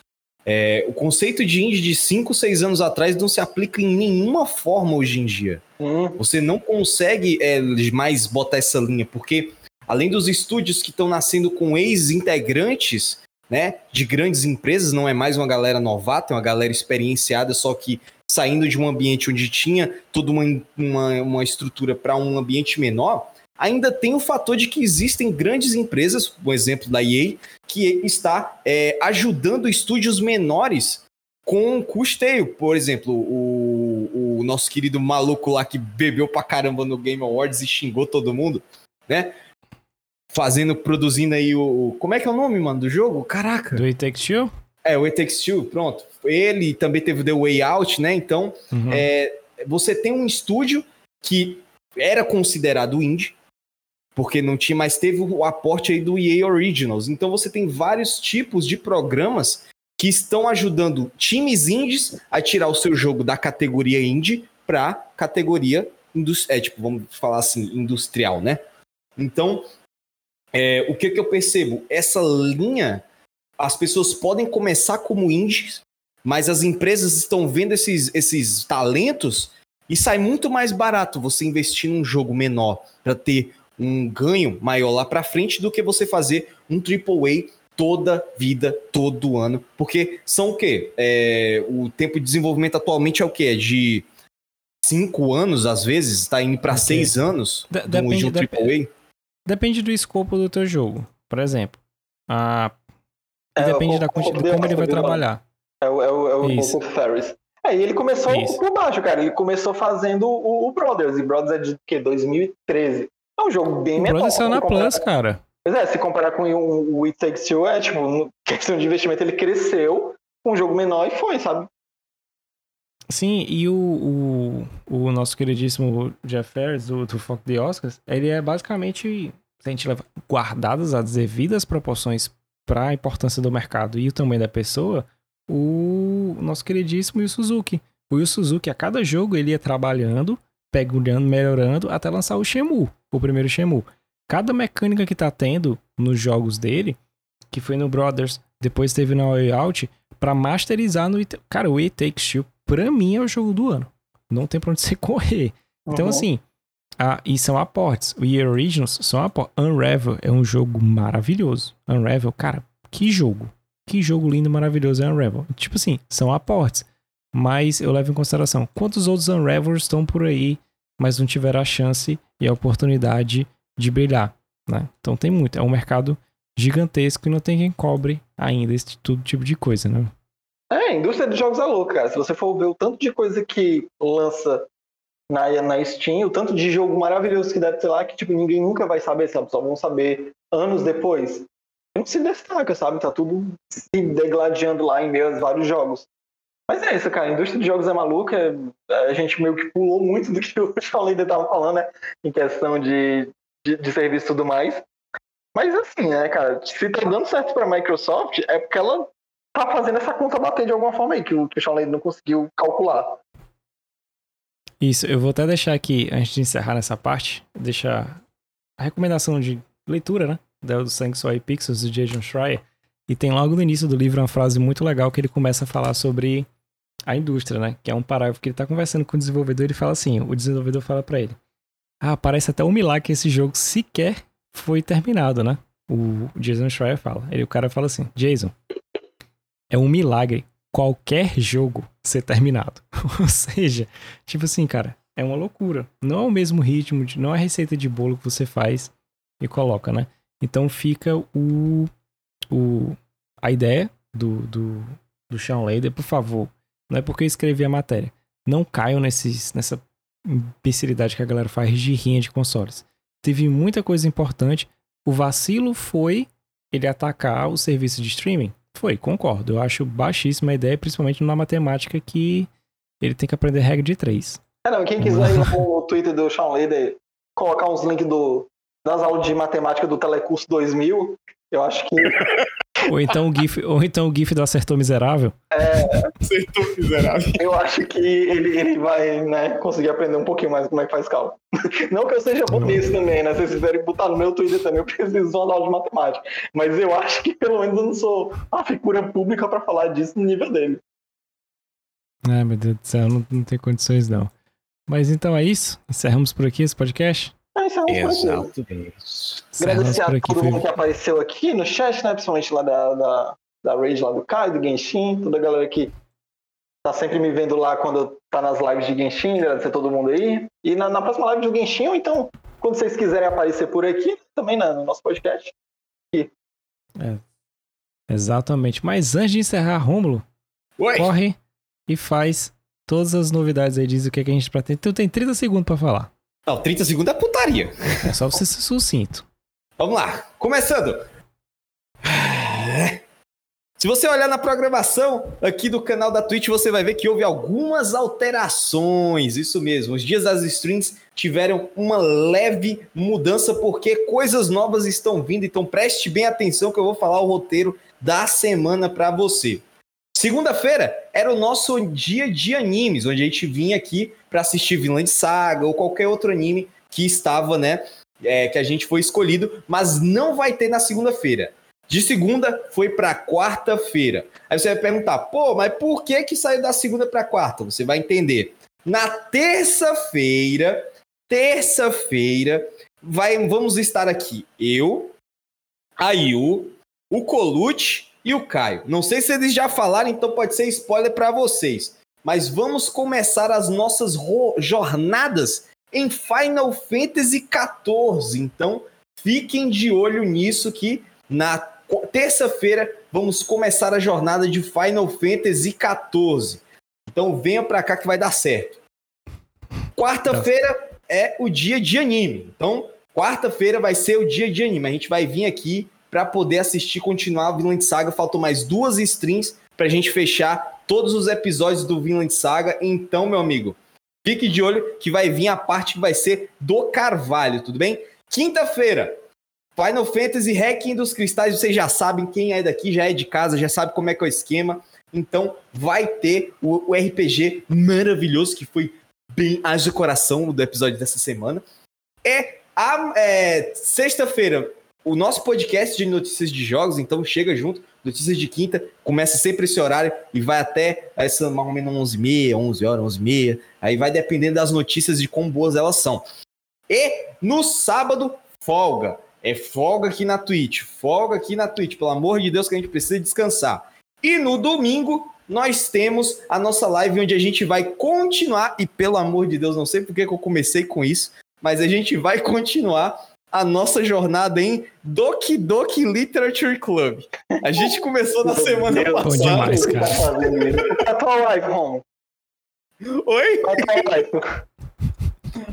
É, o conceito de indie de 5, 6 anos atrás não se aplica em nenhuma forma hoje em dia. Hum. Você não consegue é, mais botar essa linha, porque além dos estúdios que estão nascendo com ex-integrantes né, de grandes empresas, não é mais uma galera novata, é uma galera experienciada, só que saindo de um ambiente onde tinha toda uma, uma, uma estrutura para um ambiente menor, ainda tem o fator de que existem grandes empresas, por exemplo da EA, que está é, ajudando estúdios menores com custeio. Por exemplo, o, o nosso querido maluco lá que bebeu pra caramba no Game Awards e xingou todo mundo, né? Fazendo, produzindo aí o. Como é que é o nome, mano, do jogo? Caraca. Do It Takes Two? É, o It Takes Two, pronto. Ele também teve The Way Out, né? Então, uhum. é, você tem um estúdio que era considerado indie, porque não tinha, mas teve o aporte aí do EA Originals. Então você tem vários tipos de programas que estão ajudando times indies a tirar o seu jogo da categoria indie para categoria é, tipo, vamos falar assim, industrial, né? Então, é, o que, que eu percebo? Essa linha, as pessoas podem começar como indies, mas as empresas estão vendo esses, esses talentos e sai muito mais barato você investir num jogo menor para ter um ganho maior lá para frente do que você fazer um AAA toda vida, todo ano. Porque são o quê? É, o tempo de desenvolvimento atualmente é o quê? É de cinco anos, às vezes, está indo para okay. seis anos de depende, de um AAA. Depende do escopo do teu jogo. Por exemplo, a... É, depende da quantidade, de como ele vai trabalhar. É o, é o, é o Ferris. Aí ele começou Isso. por baixo, cara. Ele começou fazendo o, o Brothers. E Brothers é de que? 2013. É um jogo bem menor. Pode ser na Plus, cara. Pois é, se comparar com o It Takes Two, é tipo, (laughs) questão de investimento, ele cresceu com um jogo menor e foi, sabe? Sim, e o, o, o nosso queridíssimo Jeff Ferris, do, do Foco de Oscars, ele é basicamente, se a gente leva guardadas as devidas proporções para a importância do mercado e o tamanho da pessoa, o nosso queridíssimo Yu Suzuki. o Yu Suzuki, a cada jogo, ele ia trabalhando, pegando, melhorando, até lançar o Shemu, o primeiro Shemu. Cada mecânica que tá tendo nos jogos dele, que foi no Brothers, depois teve no Way Out, pra masterizar no... Cara, o It Takes Two, pra mim, é o jogo do ano. Não tem pra onde (laughs) você correr. Então, Uhum. assim, ah, e são aportes. O Year Originals são aportes. Unravel é um jogo maravilhoso. Unravel, cara, que jogo. Que jogo lindo maravilhoso é Unravel. Tipo assim, são aportes. Mas eu levo em consideração quantos outros Unravels estão por aí, mas não tiveram a chance e a oportunidade de brilhar. Né? Então tem muito. É um mercado gigantesco e não tem quem cobre ainda esse tudo tipo de coisa, né? É, a indústria de jogos é louca, cara. Se você for ver o tanto de coisa que lança na, na Steam, o tanto de jogo maravilhoso que deve ter lá, que tipo, ninguém nunca vai saber, sabe? Só vão saber anos depois. Não se destaca, sabe? Tá tudo se degladiando lá em meio a vários jogos. Mas é isso, cara. A indústria de jogos é maluca. A gente meio que pulou muito do que (laughs) o Shaolin tava falando, né? Em questão de, de, de serviço e tudo mais. Mas assim, né, cara? Se tá dando certo pra Microsoft, é porque ela tá fazendo essa conta bater de alguma forma aí, que o, que o Shaolin não conseguiu calcular. Isso, eu vou até deixar aqui, antes de encerrar nessa parte, deixar a recomendação de leitura, né? Do Sanctuary Pixels, do Jason Schreier. E tem logo no início do livro uma frase muito legal que ele começa a falar sobre a indústria, né? Que é um parágrafo que ele tá conversando com o desenvolvedor e ele fala assim: o desenvolvedor fala para ele: Ah, parece até um milagre que esse jogo sequer foi terminado, né? O Jason Schreier fala. Ele, o cara fala assim: Jason, é um milagre qualquer jogo ser terminado. (laughs) Ou seja, tipo assim, cara, é uma loucura. Não é o mesmo ritmo, não é a receita de bolo que você faz e coloca, né? Então fica o, o a ideia do, do, do Sean Lader, por favor, não é porque eu escrevi a matéria. Não caiam nesses, nessa imbecilidade que a galera faz de rinha de consoles. Teve muita coisa importante. O vacilo foi ele atacar o serviço de streaming. Foi, concordo. Eu acho baixíssima a ideia, principalmente na matemática, que ele tem que aprender regra de três. É, não, quem quiser (laughs) ir no Twitter do Sean Lader colocar uns links do, das aulas de matemática do Telecurso 2000, eu acho que Ou então o GIF, ou então o GIF do Acertou Miserável. Acertou miserável. eu acho que ele, ele vai né, conseguir aprender um pouquinho mais como é que faz cálculo. Não que eu seja bom nisso também, né? Se vocês quiserem botar no meu Twitter também, eu preciso de uma aula de matemática. Mas eu acho que pelo menos eu não sou a figura pública para falar disso no nível dele. Ai, meu Deus do céu, não, não tem condições não. Mas então é isso. Encerramos por aqui esse podcast. É, isso é um. Exatamente. Agradecer a todo Foi... mundo que apareceu aqui no chat, né? Principalmente lá da, da, da Rage, lá do Caio, do Genshin, toda a galera que tá sempre me vendo lá quando tá nas lives de Genshin, agradecer a todo mundo aí. E na, na próxima live do Genshin, ou então, quando vocês quiserem aparecer por aqui, também né, no nosso podcast. Exatamente. Mas antes de encerrar, Rômulo, corre e faz todas as novidades aí, diz o que, é que a gente pretende. Então tem 30 segundos pra falar. Não, 30 segundos é putaria. É só você ser sucinto. Vamos lá, começando. Se você olhar na programação aqui do canal da Twitch, você vai ver que houve algumas alterações. Isso mesmo, os dias das streams tiveram uma leve mudança porque coisas novas estão vindo. Então preste bem atenção que eu vou falar o roteiro da semana para você. Segunda-feira era o nosso dia de animes, onde a gente vinha aqui para assistir Vinland Saga ou qualquer outro anime que estava, né, é, que a gente foi escolhido, mas não vai ter na segunda-feira. De segunda foi para quarta-feira. Aí você vai perguntar, pô, mas por que que saiu da segunda para quarta? Você vai entender. Na terça-feira, terça-feira, vai, vamos estar aqui eu, a Yu, o Colute e o Caio. Não sei se eles já falaram, então pode ser spoiler para vocês. Mas vamos começar as nossas jornadas em Final Fantasy XIV. Então fiquem de olho nisso que na terça-feira vamos começar a jornada de Final Fantasy XIV. Então venha pra cá que vai dar certo. Quarta-feira é o dia de anime. Então, quarta-feira vai ser o dia de anime. A gente vai vir aqui para poder assistir continuar o Vinland Saga. Faltam mais duas streams pra gente fechar todos os episódios do Vinland Saga. Então, meu amigo, fique de olho que vai vir a parte que vai ser do Carvalho, tudo bem? Quinta-feira, Final Fantasy Hacking dos Cristais, vocês já sabem, quem é daqui já é de casa, já sabe como é que é o esquema. Então vai ter o, o RPG maravilhoso que foi bem haja coração do episódio dessa semana. É a é, sexta-feira o nosso podcast de notícias de jogos, então chega junto, notícias de quinta, começa sempre esse horário e vai até essa mais ou menos 11h30, 11 horas, 11h30, aí vai dependendo das notícias de quão boas elas são. E no sábado, folga. É folga aqui na Twitch, folga aqui na Twitch, pelo amor de Deus que a gente precisa descansar. E no domingo, nós temos a nossa live onde a gente vai continuar, e pelo amor de Deus, não sei porque que eu comecei com isso, mas a gente vai continuar a nossa jornada em Doki Doki Literature Club. A gente começou na semana Bom passada. demais, cara. A tua live, Rom. Oi? A tua live.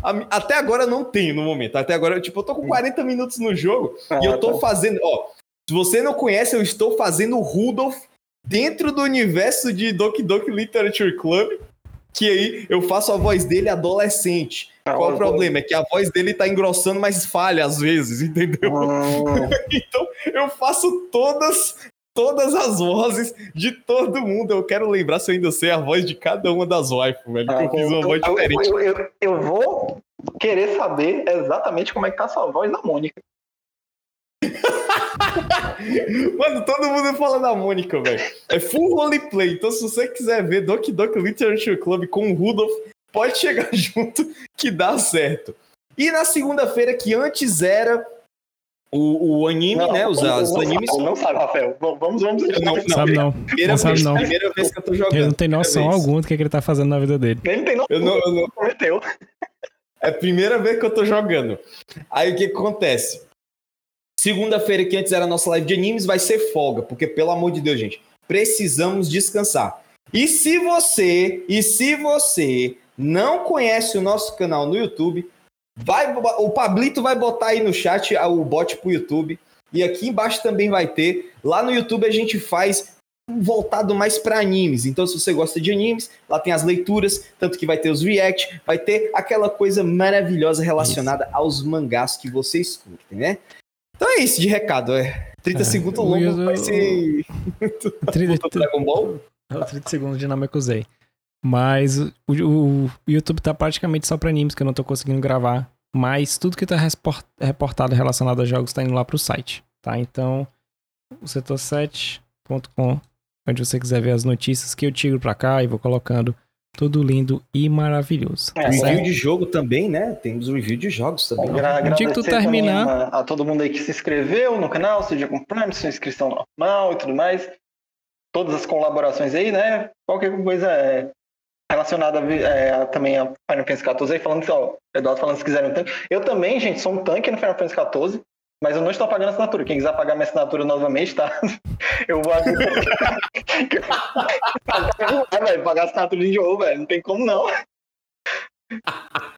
A- Até agora não tenho no momento. Até agora, tipo, eu tô com 40 minutos no jogo Ah, e eu tô tá. fazendo, ó, se você não conhece, eu estou fazendo o Rudolph dentro do universo de Doki Doki Literature Club, que aí eu faço a voz dele adolescente. Ah, Qual o problema? É que a voz dele tá engrossando, mas falha às vezes, entendeu? Hum, (laughs) Então eu faço todas todas as vozes de todo mundo. Eu quero lembrar se eu ainda sei a voz de cada uma das waifus, velho. que eu fiz uma voz eu, diferente. eu, eu, eu vou querer saber exatamente como é que tá a sua voz da Mônica. (laughs) Mano, todo mundo fala da Mônica, velho. É full roleplay. Então, se você quiser ver Doki Doki Literature Club com o Rudolph, pode chegar (laughs) junto que dá certo. E na segunda-feira, que antes era o, o anime, né? Os, não, os não animes. não sabe, Rafael. Vamos, vamos. Eu não- não. Sabe não. Primeira Não sabe vez, não. primeira vez que eu tô jogando. Ele não tem noção vez. alguma do que, é que ele tá fazendo na vida dele. Nem tem noção. Eu não, eu não, Prometeu. É a primeira vez que eu tô jogando. Aí o que, que acontece? Segunda-feira, que antes era a nossa live de animes, vai ser folga, porque pelo amor de Deus, gente, precisamos descansar. E se você, e se você não conhece o nosso canal no YouTube, vai, o Pablito vai botar aí no chat o bot pro YouTube. E aqui embaixo também vai ter. Lá no YouTube a gente faz voltado mais para animes. Então, se você gosta de animes, lá tem as leituras, tanto que vai ter os react, vai ter aquela coisa maravilhosa relacionada aos mangás que vocês curtem, né? Então é isso de recado. É 30 É, segundos longo vai ser (laughs) 30, Dragon Ball. É o 30 segundos de Namekusei. Mas o, o- YouTube tá praticamente só pra animes que eu não tô conseguindo gravar. Mas tudo que tá reportado relacionado a jogos tá indo lá pro site, tá? Então, o setor7.com, onde você quiser ver as notícias que eu tiro pra cá e vou colocando tudo lindo e maravilhoso. É, tá Review certo? de jogo também, né? Temos review de jogos também. Gra- que tu terminar- A, a todo mundo aí que se inscreveu no canal, seja com Prime, sua inscrição normal e tudo mais. Todas as colaborações aí, né? Qualquer coisa é, relacionada a é, a- também a Final Fantasy XIV aí, falando que, ó, Eduardo falando se quiserem um tanque. Eu também, gente, sou um tanque no Final Fantasy XIV, mas eu não estou pagando assinatura. Quem quiser pagar minha assinatura novamente, tá? (laughs) Eu vou abrir. Ah, (laughs) velho, pagar assinatura de novo, velho. Não tem como não.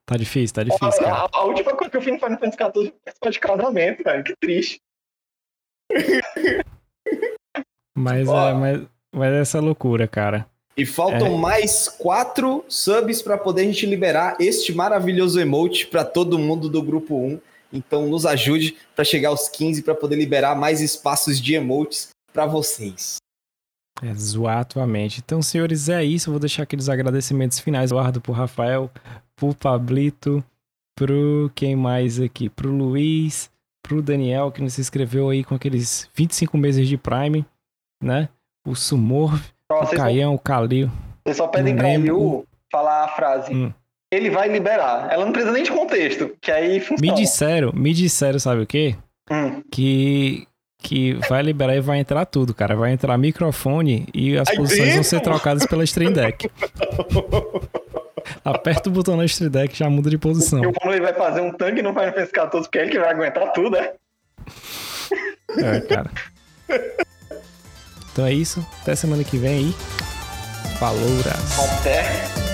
Tá difícil, tá difícil, cara. A, a última coisa que eu fiz no Final Fantasy XIV foi participar de casamento, velho. Que triste. Mas, Ó. é, mas, mas é essa loucura, cara. E faltam É. mais quatro subs para poder a gente liberar este maravilhoso emote para todo mundo do grupo 1. Então nos ajude para chegar aos 15 para poder liberar mais espaços de emotes para vocês. Exatamente. Então, senhores, é isso. Eu vou deixar aqueles agradecimentos finais. Eduardo pro Rafael, pro Pablito, pro quem mais aqui? Pro Luiz, pro Daniel, que nos inscreveu aí com aqueles 25 meses de Prime, né? O Sumor, Ó, o Caião, o Kalil. vocês só pedem não pra. Yu falar a frase. Hum. Ele vai liberar. Ela não precisa nem de contexto, que aí (laughs) Me funciona. disseram, me disseram, sabe o quê? Hum. Que, que vai liberar e vai entrar tudo, cara. Vai entrar microfone e as posições vão ser trocadas pela Stream Deck. (laughs) Aperta o botão na Stream Deck já muda de posição. E o ele vai fazer um tanque no Final Fantasy XIV, porque é ele que vai aguentar tudo, né? É, cara. (laughs) Então é isso. Até semana que vem aí. Falou, Até.